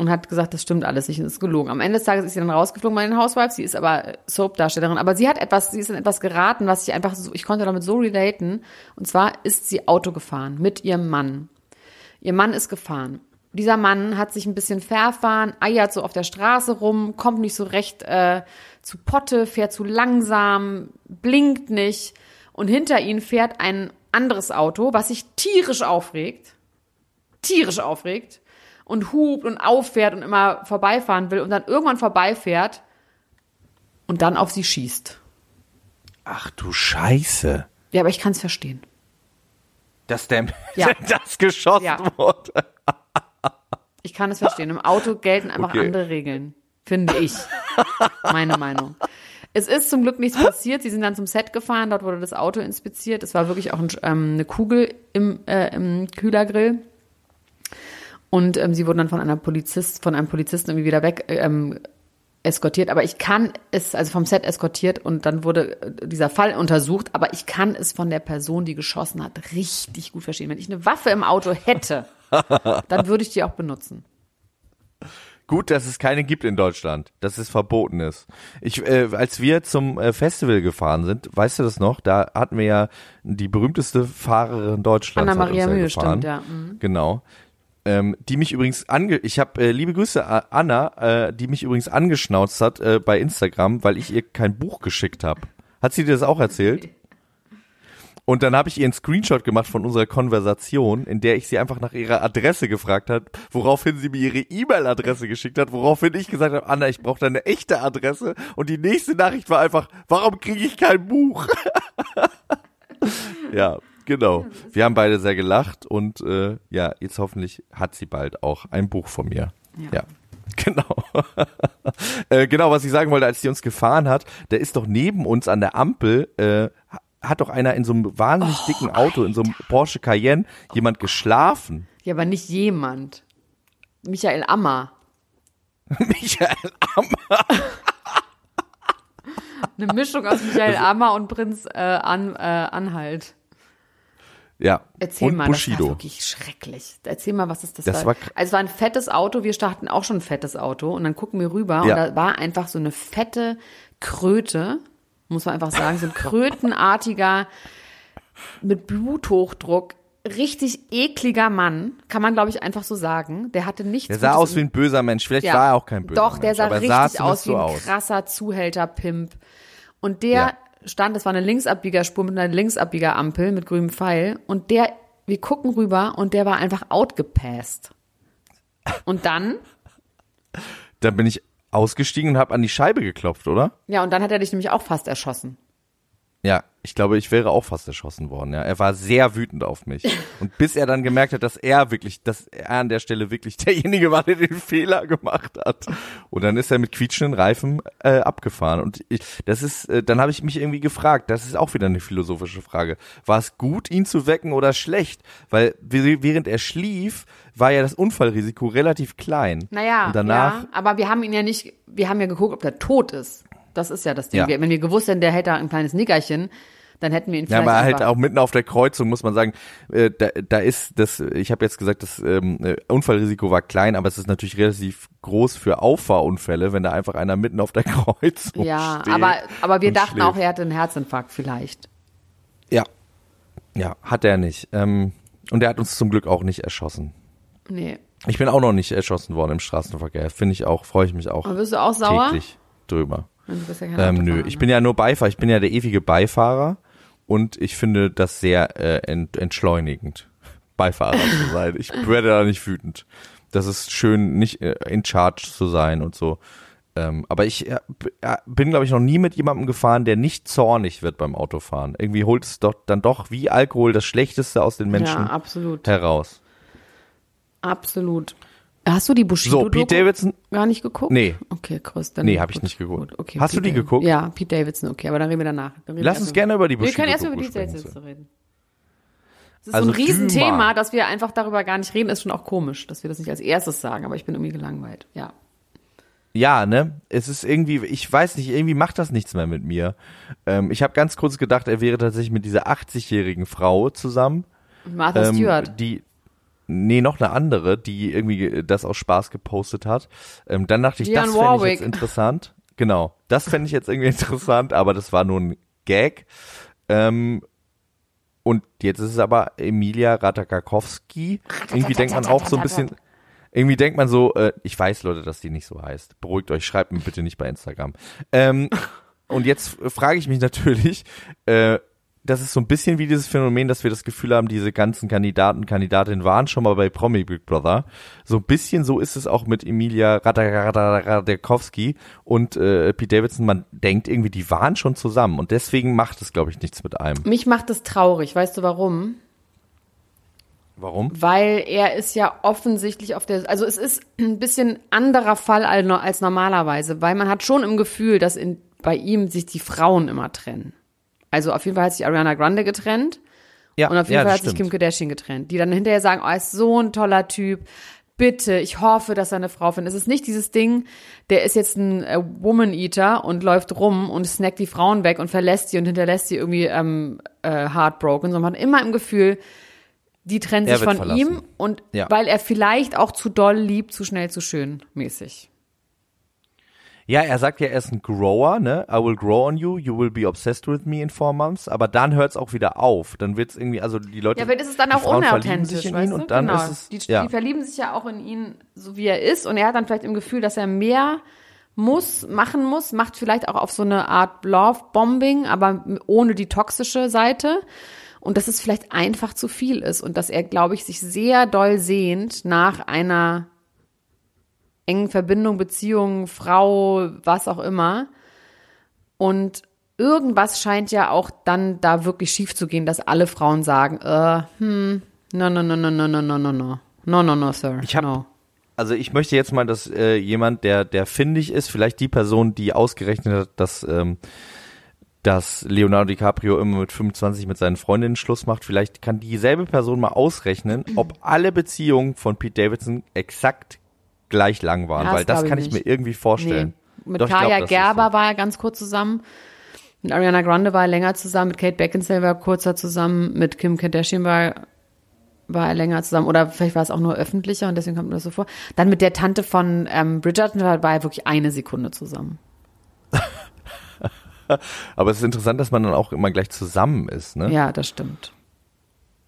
Und hat gesagt, das stimmt alles nicht, das ist gelogen. Am Ende des Tages ist sie dann rausgeflogen bei den Housewives, sie ist aber Soap-Darstellerin, aber sie hat etwas, sie ist in etwas geraten, was ich einfach so, ich konnte damit so relaten, und zwar ist sie Auto gefahren mit ihrem Mann. Ihr Mann ist gefahren. Dieser Mann hat sich ein bisschen verfahren, eiert so auf der Straße rum, kommt nicht so recht äh, zu Potte, fährt zu langsam, blinkt nicht und hinter ihnen fährt ein anderes Auto, was sich tierisch aufregt, tierisch aufregt und hupt und auffährt und immer vorbeifahren will und dann irgendwann vorbeifährt und dann auf sie schießt. Ach du Scheiße. Ja, aber ich kann es verstehen. Dass der Ja. das geschossen Ja. wurde. Ich kann es verstehen. Im Auto gelten einfach Okay. andere Regeln, finde ich. Meine Meinung. Es ist zum Glück nichts passiert. Sie sind dann zum Set gefahren, dort wurde das Auto inspiziert. Es war wirklich auch ein, ähm, eine Kugel im, äh, im Kühlergrill. Und ähm, sie wurden dann von einer Polizist, von einem Polizisten irgendwie wieder weg ähm, eskortiert. Aber ich kann es, also vom Set eskortiert und dann wurde äh, dieser Fall untersucht. Aber ich kann es von der Person, die geschossen hat, richtig gut verstehen. Wenn ich eine Waffe im Auto hätte, dann würde ich die auch benutzen. Gut, dass es keine gibt in Deutschland, dass es verboten ist. Ich, äh, als wir zum äh, Festival gefahren sind, weißt du das noch? Da hatten wir ja die berühmteste Fahrerin Deutschlands. Anna Maria ja Mühe, gefahren. stimmt, ja. Mhm. Genau. Ähm, die mich übrigens ange, ich habe äh, liebe Grüße äh, Anna, äh, die mich übrigens angeschnauzt hat äh, bei Instagram, weil ich ihr kein Buch geschickt habe. Hat sie dir das auch erzählt? Und dann habe ich ihr einen Screenshot gemacht von unserer Konversation, in der ich sie einfach nach ihrer Adresse gefragt hat, woraufhin sie mir ihre E-Mail-Adresse geschickt hat, woraufhin ich gesagt habe, Anna, ich brauche deine echte Adresse. Und die nächste Nachricht war einfach, warum kriege ich kein Buch? ja, genau. Wir haben beide sehr gelacht und äh, ja, jetzt hoffentlich hat sie bald auch ein Buch von mir. Ja. Genau. äh, genau, was ich sagen wollte, als die uns gefahren hat, der ist doch neben uns an der Ampel, äh, hat doch einer in so einem wahnsinnig dicken Auto, in so einem Porsche Cayenne, jemand geschlafen. Ja, aber nicht jemand. Michael Ammer. Michael Ammer. Eine Mischung aus Michael Ammer und Prinz äh, An, äh, Anhalt. Ja. Erzähl und mal, Bushido. das war wirklich schrecklich. Erzähl mal, was ist das, Das war. war also es war ein fettes Auto, wir starten auch schon ein fettes Auto und dann gucken wir rüber Ja. und da war einfach so eine fette Kröte, muss man einfach sagen, so ein krötenartiger, mit Bluthochdruck, richtig ekliger Mann, kann man glaube ich einfach so sagen. Der hatte nichts Der sah aus wie ein böser Mensch. Vielleicht Ja. war er auch kein böser Doch, Mensch. der sah aber richtig zumindest aus wie ein krasser Zuhälter-Pimp. Und der Ja. Stand, das war eine Linksabbiegerspur mit einer Linksabbieger-Ampel mit grünem Pfeil. Und der, wir gucken rüber und der war einfach outgepasst. Und dann, Dann bin ich ausgestiegen und habe an die Scheibe geklopft, oder? ja, und dann hat er dich nämlich auch fast erschossen. Ja, ich glaube, ich wäre auch fast erschossen worden. Ja, er war sehr wütend auf mich. Und bis er dann gemerkt hat, dass er wirklich, dass er an der Stelle wirklich derjenige war, der den Fehler gemacht hat. Und dann ist er mit quietschenden Reifen äh, abgefahren. Und ich, das ist, äh, dann habe ich mich irgendwie gefragt. Das ist auch wieder eine philosophische Frage. War es gut, ihn zu wecken oder schlecht? Weil während er schlief, war ja das Unfallrisiko relativ klein. Naja, Und danach ja, aber wir haben ihn ja nicht, wir haben ja geguckt, ob der tot ist. Das ist ja das Ding. Ja. Wenn wir gewusst hätten, der hätte ein kleines Nickerchen, dann hätten wir ihn Ja, vielleicht aber halt auch mitten auf der Kreuzung muss man sagen, äh, da, da ist das, ich habe jetzt gesagt, das ähm, äh, Unfallrisiko war klein, aber es ist natürlich relativ groß für Auffahrunfälle, wenn da einfach einer mitten auf der Kreuzung Ja, steht. aber, aber wir und dachten auch, schläft. er hatte einen Herzinfarkt vielleicht. Ja, ja, hat er nicht. Ähm, und er hat uns zum Glück auch nicht erschossen. Nee. Ich bin auch noch nicht erschossen worden im Straßenverkehr. Finde ich auch, freue ich mich auch Aber wirst du auch sauer? täglich drüber. Du bist ja kein Ähm, nö, ich ne? bin ja nur Beifahrer, ich bin ja der ewige Beifahrer und ich finde das sehr äh, ent, entschleunigend, Beifahrer zu sein. Ich werde da nicht wütend. Das ist schön, nicht äh, in Charge zu sein und so. Ähm, aber ich äh, äh, bin, glaube ich, noch nie mit jemandem gefahren, der nicht zornig wird beim Autofahren. Irgendwie holt es doch dann doch wie Alkohol das Schlechteste aus den Menschen Ja, absolut. heraus. Absolut. Hast du die Bushido So, Pete Davidson, gar nicht geguckt? Nee. Okay, krass. Dann Nee, hab ich nicht geguckt. Okay, Hast du die Pete- geguckt? Ja, Pete Davidson, okay, aber dann reden wir danach. Reden Lass wir uns gerne über die über- Wir können erst über die. Dates reden. Das ist Also so ein Riesenthema, Düma. dass wir einfach darüber gar nicht reden, ist schon auch komisch, dass wir das nicht als erstes sagen, aber ich bin irgendwie gelangweilt. Ja. Ja, ne? Es ist irgendwie, ich weiß nicht, irgendwie macht das nichts mehr mit mir. Ähm, ich habe ganz kurz gedacht, er wäre tatsächlich mit dieser 80-jährigen Frau zusammen. Und Martha ähm, Stewart. Die, nee, noch eine andere, die irgendwie das aus Spaß gepostet hat. Ähm, dann dachte ich, Dionne das fände ich jetzt interessant. Genau, das fände ich jetzt irgendwie interessant, aber das war nur ein Gag. Ähm, und jetzt ist es aber Emilia Ratajkowski. Irgendwie denkt man auch so ein bisschen, irgendwie denkt man so, äh, ich weiß, Leute, dass die nicht so heißt. Beruhigt euch, schreibt mir bitte nicht bei Instagram. Ähm, und jetzt frage ich mich natürlich, äh, das ist so ein bisschen wie dieses Phänomen, dass wir das Gefühl haben, diese ganzen Kandidaten, Kandidatinnen waren schon mal bei Promi Big Brother. So ein bisschen so ist es auch mit Emilia Ratajkowski und äh, Pete Davidson. Man denkt irgendwie, die waren schon zusammen und deswegen macht es, glaube ich, nichts mit einem. Mich macht es traurig. Weißt du warum? Warum? Weil er ist ja offensichtlich auf der, also es ist ein bisschen anderer Fall als, als normalerweise, weil man hat schon im Gefühl, dass in, bei ihm sich die Frauen immer trennen. Also auf jeden Fall hat sich Ariana Grande getrennt Ja, und auf jeden ja, Fall hat sich stimmt. Kim Kardashian getrennt, die dann hinterher sagen, oh, er ist so ein toller Typ. Bitte, ich hoffe, dass er eine Frau findet. Es ist nicht dieses Ding, der ist jetzt ein äh, Woman-Eater und läuft rum und snackt die Frauen weg und verlässt die und hinterlässt sie irgendwie ähm, äh, heartbroken, sondern man hat immer im Gefühl, die trennen sich von verlassen. ihm und Ja. weil er vielleicht auch zu doll liebt, zu schnell, zu schön mäßig. Ja, er sagt ja, er ist ein Grower, ne? I will grow on you, you will be obsessed with me in four months. Aber dann hört es auch wieder auf. Dann wird es irgendwie, also die Leute. Ja, das ist dann auch Frauen unauthentisch, in ihn und dann genau. ist es. die, ja. die verlieben sich ja auch in ihn, so wie er ist, und er hat dann vielleicht im Gefühl, dass er mehr muss, machen muss, macht vielleicht auch auf so eine Art Love-Bombing, aber ohne die toxische Seite. Und dass es vielleicht einfach zu viel ist und dass er, glaube ich, sich sehr doll sehnt nach einer engen Verbindung, Beziehung, Frau, was auch immer. Und irgendwas scheint ja auch dann da wirklich schief zu gehen, dass alle Frauen sagen, äh, hm, no, no, no, no, no, no, no, no, no, no, no, no, sir, Ich hab- no. Also ich möchte jetzt mal, dass äh, jemand, der der findig ist, vielleicht die Person, die ausgerechnet hat, dass ähm, dass Leonardo DiCaprio immer mit 25 mit seinen Freundinnen Schluss macht, vielleicht kann dieselbe Person mal ausrechnen, ob alle Beziehungen von Pete Davidson exakt gleich lang waren, das weil das glaub ich kann ich nicht. mir irgendwie vorstellen. Nee. Mit Doch, ich glaub, Kaya ist Gerber so. war er ganz kurz zusammen. Mit Ariana Grande war er länger zusammen. Mit Kate Beckinsale war er kurzer zusammen. Mit Kim Kardashian war, war er länger zusammen. Oder vielleicht war es auch nur öffentlicher und deswegen kommt mir das so vor. Dann mit der Tante von ähm, Bridgerton war er wirklich eine Sekunde zusammen. Aber es ist interessant, dass man dann auch immer gleich zusammen ist, ne? Ja, das stimmt.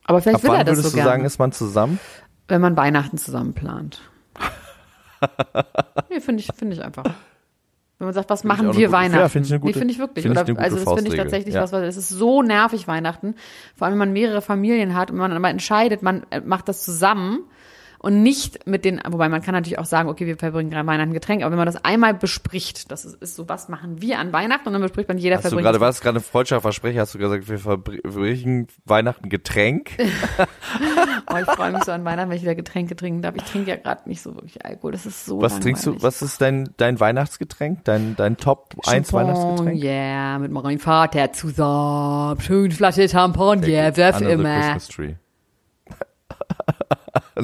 Aber vielleicht Ab will er wann das würdest so du gerne, sagen, ist man zusammen? wenn man Weihnachten zusammen plant. nee, finde ich, finde ich einfach. Wenn man sagt, was auch machen wir gute- Weihnachten? ja, finde ich eine gute- nee, finde ich wirklich. finde ich Oder, also das finde ich tatsächlich Ja. was, weil es ist so nervig Weihnachten. Vor allem, wenn man mehrere Familien hat und man aber entscheidet, man äh, macht das zusammen und nicht mit den, wobei man kann natürlich auch sagen, okay, wir verbringen gerade Weihnachten Getränk, aber wenn man das einmal bespricht, das ist, ist so, was machen wir an Weihnachten und dann bespricht man, jeder Hast du verbringt gerade, war das gerade ein freudscher Versprecher? Hast du gesagt, wir verbringen Weihnachten Getränk? Oh, ich freue mich so an Weihnachten, wenn ich wieder Getränke trinken darf. Ich trinke ja gerade nicht so wirklich Alkohol. Das ist so Was trinkst du, langweilig. was ist dein, dein Weihnachtsgetränk? Dein, dein Top 1 Champagne, Weihnachtsgetränk? Yeah, mit meinem Vater zusammen. Schön Flasche wirf Under the immer. Christmas Tree.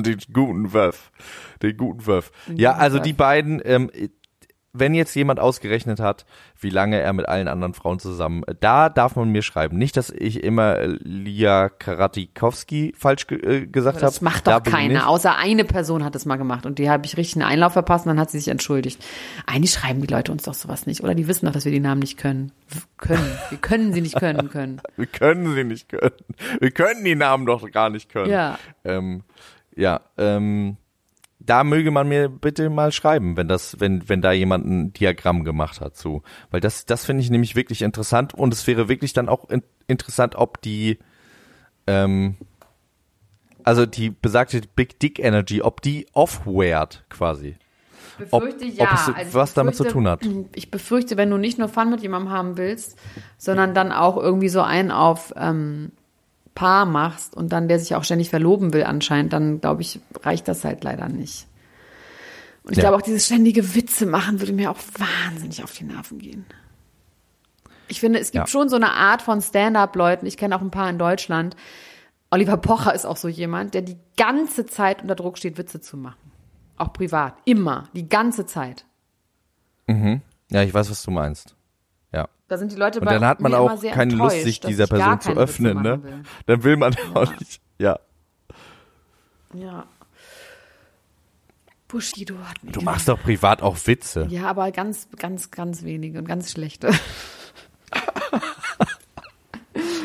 Den guten Wurf. Den guten Wurf. Ja, also die beiden, ähm, wenn jetzt jemand ausgerechnet hat, wie lange er mit allen anderen Frauen zusammen, da darf man mir schreiben. Nicht, dass ich immer äh, Lia Karatikowski falsch ge äh, gesagt habe. Das macht doch keiner, außer eine Person hat es mal gemacht und die habe ich richtig einen Einlauf verpasst und dann hat sie sich entschuldigt. Eigentlich schreiben die Leute uns doch sowas nicht, oder? Die wissen doch, dass wir die Namen nicht können. Können. Wir können sie nicht können können. Wir können sie nicht können. Wir können die Namen doch gar nicht können. Ja. Ähm, ja, ähm, da möge man mir bitte mal schreiben, wenn das, wenn, wenn da jemand ein Diagramm gemacht hat zu. Weil das, das finde ich nämlich wirklich interessant und es wäre wirklich dann auch in, interessant, ob die, ähm, also die besagte Big Dick Energy, ob die off-weared quasi. Ob- Befürchte ob ja. es Also was damit zu tun hat. Ich befürchte, wenn du nicht nur Fun mit jemandem haben willst, sondern dann auch irgendwie so einen auf ähm, Paar machst und dann der sich auch ständig verloben will anscheinend, dann glaube ich, reicht das halt leider nicht. Und ich Ja. glaube auch dieses ständige Witze machen würde mir auch wahnsinnig auf die Nerven gehen. Ich finde, es gibt Ja. schon so eine Art von Stand-up-Leuten, ich kenne auch ein paar in Deutschland. Oliver Pocher ist auch so jemand, der die ganze Zeit unter Druck steht, Witze zu machen. Auch privat. Immer. Die ganze Zeit. Ja, ich weiß, was du meinst. Ja. Da sind die Leute Und bei dann hat man auch keine Lust, sich dieser Person zu öffnen, ne? will. Dann will man auch nicht. Ja. Ja. Bushido hat Du machst doch privat auch Witze. Ja, aber ganz, ganz, ganz wenige und ganz schlechte.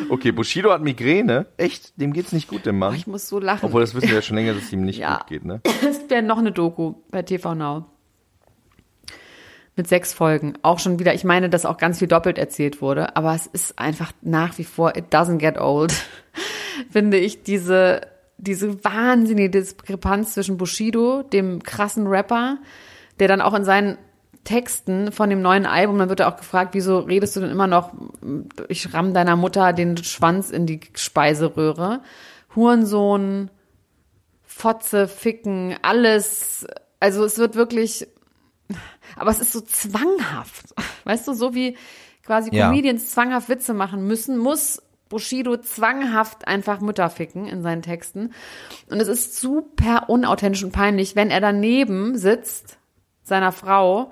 Okay, Bushido hat Migräne. Echt? Dem geht's nicht gut, dem Oh, Mann. ich muss so lachen. Obwohl, das wissen wir ja schon länger, dass es ihm nicht Ja. gut geht, ne? Es gibt ja noch eine Doku bei TV Now. Mit sechs Folgen. Auch schon wieder, ich meine, dass auch ganz viel doppelt erzählt wurde, aber es ist einfach nach wie vor, it doesn't get old. Finde ich diese, diese wahnsinnige Diskrepanz zwischen Bushido, dem krassen Rapper, der dann auch in seinen Texten von dem neuen Album, dann wird er auch gefragt, wieso redest du denn immer noch, ich ramm deiner Mutter den Schwanz in die Speiseröhre. Hurensohn, Fotze, Ficken, alles. Also es wird wirklich, aber es ist so zwanghaft. Weißt du, so wie quasi Ja. Comedians zwanghaft Witze machen müssen, muss Bushido zwanghaft einfach Mütter ficken in seinen Texten. Und es ist super unauthentisch und peinlich, wenn er daneben sitzt, seiner Frau,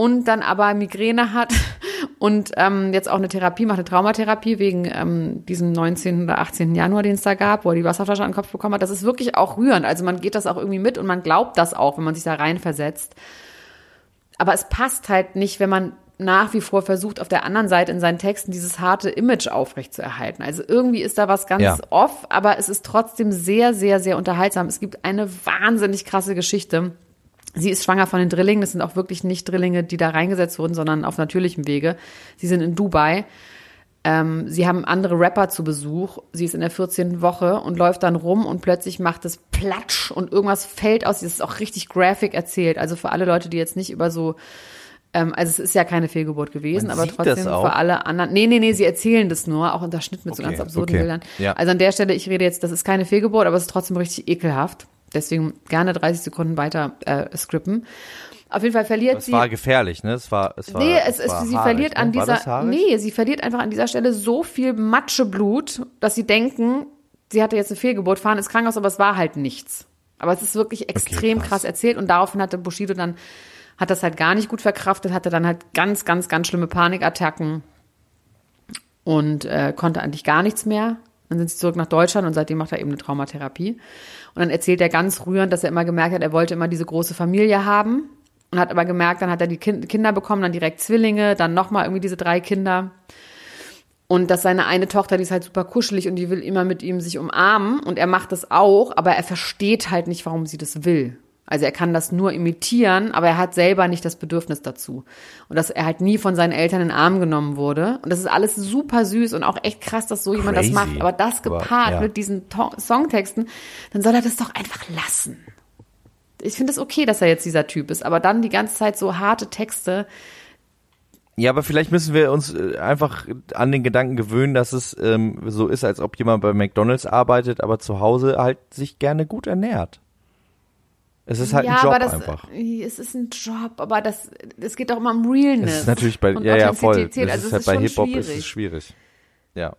und dann aber Migräne hat und ähm, jetzt auch eine Therapie macht, eine Traumatherapie wegen ähm, diesem 19. oder 18. Januar, den es da gab, wo er die Wasserflasche an den Kopf bekommen hat. Das ist wirklich auch rührend. Also man geht das auch irgendwie mit und man glaubt das auch, wenn man sich da reinversetzt. Aber es passt halt nicht, wenn man nach wie vor versucht, auf der anderen Seite in seinen Texten dieses harte Image aufrechtzuerhalten. Also irgendwie ist da was ganz Ja. off, aber es ist trotzdem sehr, sehr, sehr unterhaltsam. Es gibt eine wahnsinnig krasse Geschichte. Sie ist schwanger von den Drillingen. Das sind auch wirklich nicht Drillinge, die da reingesetzt wurden, sondern auf natürlichem Wege. Sie sind in Dubai. Ähm, sie haben andere Rapper zu Besuch. Sie ist in der 14. Woche und läuft dann rum und plötzlich macht es Platsch und irgendwas fällt aus. Das ist auch richtig graphic erzählt. Also für alle Leute, die jetzt nicht über so ähm, also es ist ja keine Fehlgeburt gewesen, Man aber trotzdem für alle anderen. Nee, nee, nee, sie erzählen das nur, auch unterschnitten mit so Okay, ganz absurden okay. Bildern. Ja. Also an der Stelle, ich rede jetzt, das ist keine Fehlgeburt, aber es ist trotzdem richtig ekelhaft. Deswegen gerne 30 Sekunden weiter äh, scrippen. Auf jeden Fall verliert Es sie. war gefährlich, ne? Es war, es war, Nee, es, es, war sie haarig, verliert an ne? Dieser, nee, sie verliert einfach an dieser Stelle so viel Matscheblut, dass sie denken, sie hatte jetzt eine Fehlgeburt, fahren ins Krankenhaus, aber es war halt nichts. Aber es ist wirklich extrem krass. krass. erzählt und daraufhin hatte Bushido dann, hat das halt gar nicht gut verkraftet, hatte dann halt ganz, ganz, ganz schlimme Panikattacken und äh, konnte eigentlich gar nichts mehr. Dann sind sie zurück nach Deutschland und seitdem macht er eben eine Traumatherapie. Und dann erzählt er ganz rührend, dass er immer gemerkt hat, er wollte immer diese große Familie haben und hat aber gemerkt, dann hat er die kind Kinder bekommen, dann direkt Zwillinge, dann nochmal irgendwie diese drei Kinder. Und dass seine eine Tochter, die ist halt super kuschelig und die will immer mit ihm sich umarmen und er macht das auch, aber er versteht halt nicht, warum sie das will. Also er kann das nur imitieren, aber er hat selber nicht das Bedürfnis dazu. Und dass er halt nie von seinen Eltern in den Arm genommen wurde. Und das ist alles super süß und auch echt krass, dass so jemand Crazy. das macht. Aber das Aber, gepaart ja. mit diesen To Songtexten, dann soll er das doch einfach lassen. Ich finde es das okay, dass er jetzt dieser Typ ist, aber dann die ganze Zeit so harte Texte. Ja, aber vielleicht müssen wir uns äh, einfach an den Gedanken gewöhnen, dass es ähm, so ist, als ob jemand bei McDonalds arbeitet, aber zu Hause halt sich gerne gut ernährt. Es ist halt ja, ein Job das, einfach. es ist ein Job, aber das, es geht doch immer um Realness. Es ist natürlich bei, ja, ja, voll. Das Also ist es halt bei schon Hip-Hop schwierig. ist es schwierig. Ja.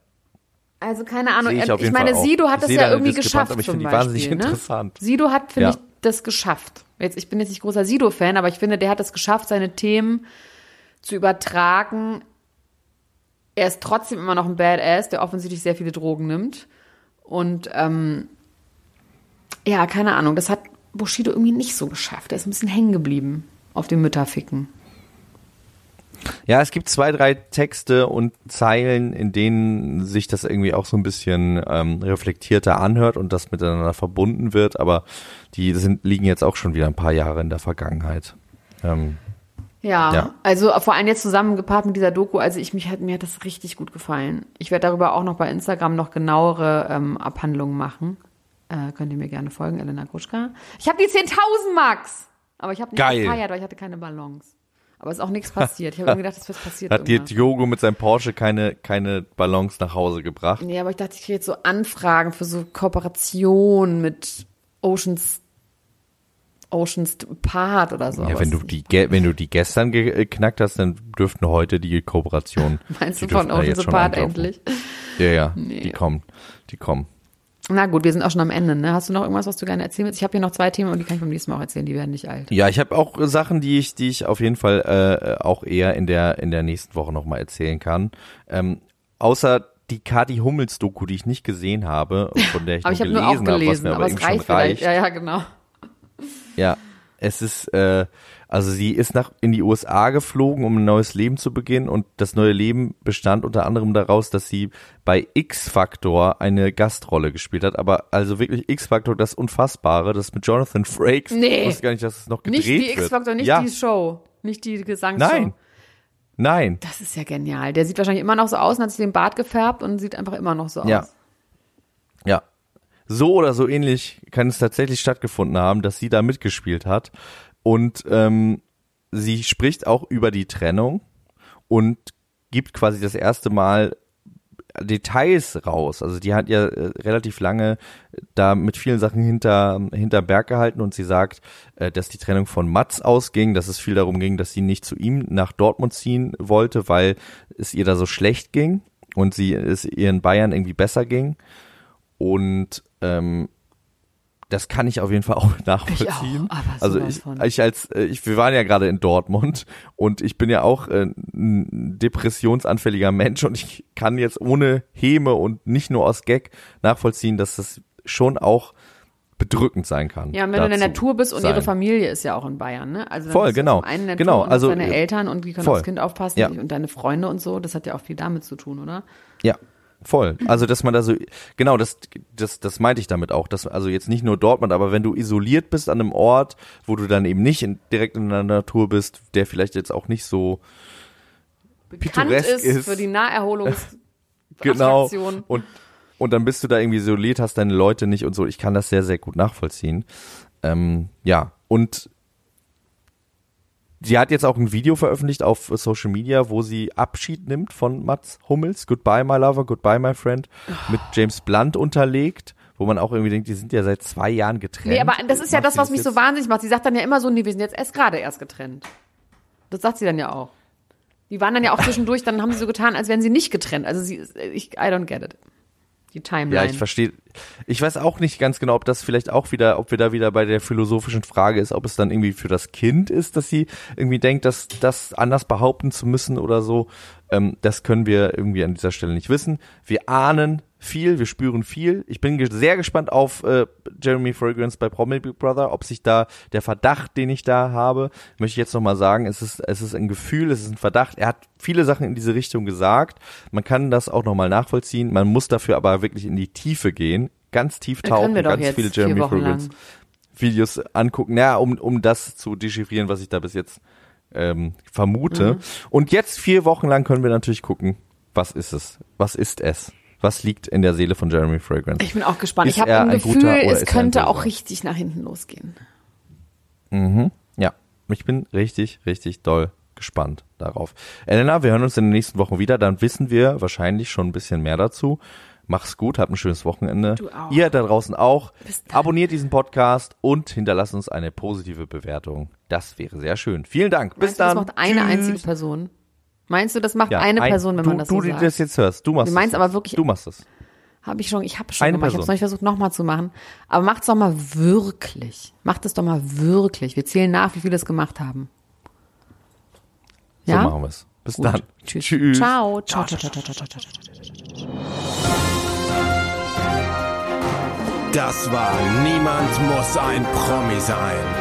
Also keine Ahnung. Sehe ich Ich, auf jeden meine, auch. Sido hat Ich das sehe ja irgendwie geschafft aber ich finde die Beispiel. wahnsinnig ne? interessant. Sido hat, finde Ja. ich, das geschafft. Jetzt, ich bin jetzt nicht großer Sido-Fan, aber ich finde, der hat es geschafft, seine Themen zu übertragen. Er ist trotzdem immer noch ein Badass, der offensichtlich sehr viele Drogen nimmt. Und ähm, ja, keine Ahnung, das hat Bushido irgendwie nicht so geschafft. Er ist ein bisschen hängen geblieben auf dem Mütterficken. Ja, es gibt zwei, drei Texte und Zeilen, in denen sich das irgendwie auch so ein bisschen ähm, reflektierter anhört und das miteinander verbunden wird, aber die sind, liegen jetzt auch schon wieder ein paar Jahre in der Vergangenheit. Ähm, Ja, Ja. also vor allem jetzt zusammengepaart mit dieser Doku, also ich mich hat mir hat das richtig gut gefallen. Ich werde darüber auch noch bei Instagram noch genauere ähm, Abhandlungen machen. Äh, könnt ihr mir gerne folgen, Elena Gruschka. Ich habe die 10.000 Max, aber ich habe nicht Geil. gefeiert, weil ich hatte keine Ballons. Aber es ist auch nichts passiert. Ich habe gedacht, es wird passiert. hat dir. Diogo mit seinem Porsche keine, keine Ballons nach Hause gebracht? Nee, aber ich dachte, ich kriege jetzt so Anfragen für so Kooperation mit Oceans Oceans Part oder so. Ja, wenn du die, ge- wenn du die gestern geknackt hast, dann dürften heute die Kooperation. Meinst du von Oceans Part endlich? Ja, ja, die kommen, die kommen. Na gut, wir sind auch schon am Ende. Ne? Hast du noch irgendwas, was du gerne erzählen willst? Ich habe hier noch zwei Themen und die kann ich beim nächsten Mal auch erzählen. Die werden nicht alt. Ja, ich habe auch Sachen, die ich, die ich auf jeden Fall äh, auch eher in der in der nächsten Woche nochmal erzählen kann. Ähm, außer die Kati Hummels Doku, die ich nicht gesehen habe, von der ich aber nur ich habe nur gelesen habe, was mir aber, aber es irgendwie schon reicht reicht. Ja, ja, genau. Ja, es ist, äh, also sie ist nach in die USA geflogen, um ein neues Leben zu beginnen und das neue Leben bestand unter anderem daraus, dass sie bei X-Factor eine Gastrolle gespielt hat, aber also wirklich X-Factor, das Unfassbare, das mit Jonathan Frakes. Nee. Ich wusste gar nicht, dass es noch gedreht Nicht die wird. X-Factor, nicht ja. die Show. Nicht die Gesangsshow. Nein. Nein. Das ist ja genial. Der sieht wahrscheinlich immer noch so aus und hat sich den Bart gefärbt und sieht einfach immer noch so Ja. aus. Ja. So oder so ähnlich kann es tatsächlich stattgefunden haben, dass sie da mitgespielt hat. Und ähm, sie spricht auch über die Trennung und gibt quasi das erste Mal Details raus. Also die hat ja äh, relativ lange da mit vielen Sachen hinter hinter Berg gehalten und sie sagt, äh, dass die Trennung von Mats ausging, dass es viel darum ging, dass sie nicht zu ihm nach Dortmund ziehen wollte, weil es ihr da so schlecht ging und sie es ihr in Bayern irgendwie besser ging. Und ähm, das kann ich auf jeden Fall auch nachvollziehen. aber also sowas ich, ich als äh, ich, wir waren ja gerade in Dortmund und ich bin ja auch äh, ein depressionsanfälliger Mensch und ich kann jetzt ohne Häme und nicht nur aus Gag nachvollziehen, dass das schon auch bedrückend sein kann. Ja, und wenn du in der Natur bist und sein. ihre Familie ist ja auch in Bayern, ne? Also Voll, genau. Einen Genau, also, deine äh, Eltern und die können voll. aufs Kind aufpassen Ja. und deine Freunde und so, das hat ja auch viel damit zu tun, oder? Ja, voll. Also, dass man da so, genau, das, das, das meinte ich damit auch, dass, also jetzt nicht nur Dortmund, aber wenn du isoliert bist an einem Ort, wo du dann eben nicht in, direkt in der Natur bist, der vielleicht jetzt auch nicht so, Bekannt ist, ist. für die Naherholungs genau, und, und dann bist du da irgendwie isoliert, hast deine Leute nicht und so. Ich kann das sehr, sehr gut nachvollziehen. Ähm, ja, und sie hat jetzt auch ein Video veröffentlicht auf Social Media, wo sie Abschied nimmt von Mats Hummels, Goodbye My Lover, Goodbye My Friend, mit James Blunt unterlegt, wo man auch irgendwie denkt, die sind ja seit zwei Jahren getrennt. Nee, aber das ist ja das, was mich so wahnsinnig macht. Sie sagt dann ja immer so, nee, wir sind jetzt erst gerade erst getrennt. Das sagt sie dann ja auch. Die waren dann ja auch zwischendurch, dann haben sie so getan, als wären sie nicht getrennt. Also sie, ich, I don't get it. Die Timeline. Ja, ich verstehe. Ich weiß auch nicht ganz genau, ob das vielleicht auch wieder, ob wir da wieder bei der philosophischen Frage ist, ob es dann irgendwie für das Kind ist, dass sie irgendwie denkt, dass das anders behaupten zu müssen oder so. Ähm, das können wir irgendwie an dieser Stelle nicht wissen. Wir ahnen viel, wir spüren viel. Ich bin sehr gespannt auf äh, Jeremy Fragrance bei Promi Big Brother, ob sich da der Verdacht, den ich da habe, möchte ich jetzt nochmal sagen, es ist, es ist ein Gefühl, es ist ein Verdacht. Er hat viele Sachen in diese Richtung gesagt. Man kann das auch nochmal nachvollziehen. Man muss dafür aber wirklich in die Tiefe gehen, ganz tief tauchen, doch ganz viele Jeremy Fragrance. Videos angucken, ja, um, um das zu dechiffrieren, was ich da bis jetzt ähm, vermute. Mhm. Und jetzt vier Wochen lang können wir natürlich gucken, was ist es? Was ist es? Was liegt in der Seele von Jeremy Fragrance? Ich bin auch gespannt. Ist ich habe ein ein Gefühl, oder es ein könnte auch richtig nach hinten losgehen. Ja, ich bin richtig, richtig doll gespannt darauf. Elena, wir hören uns in den nächsten Wochen wieder, dann wissen wir wahrscheinlich schon ein bisschen mehr dazu. Mach's gut, habt ein schönes Wochenende. Du auch. Ihr da draußen auch. Abonniert diesen Podcast und hinterlasst uns eine positive Bewertung. Das wäre sehr schön. Vielen Dank. Bis Meinst dann. das macht eine Tschüss. einzige Person? Meinst du, das macht Ja, eine ein- Person, wenn du, man das du, so die sagt? das jetzt hörst, du machst Du meinst es. aber wirklich- Du machst es. Habe ich schon, ich habe schon Eine gemacht. Ich habe es noch nicht versucht, nochmal zu machen. Aber macht's doch mal wirklich. Macht es doch mal wirklich. Wir zählen nach, wie viele es gemacht haben. Ja? So machen wir es. Bis Gut. dann. Tschüss. Tschüss. Ciao. Ciao, ciao, ciao, ciao, ciao, ciao, ciao, ciao. Das war Niemand muss ein Promi sein.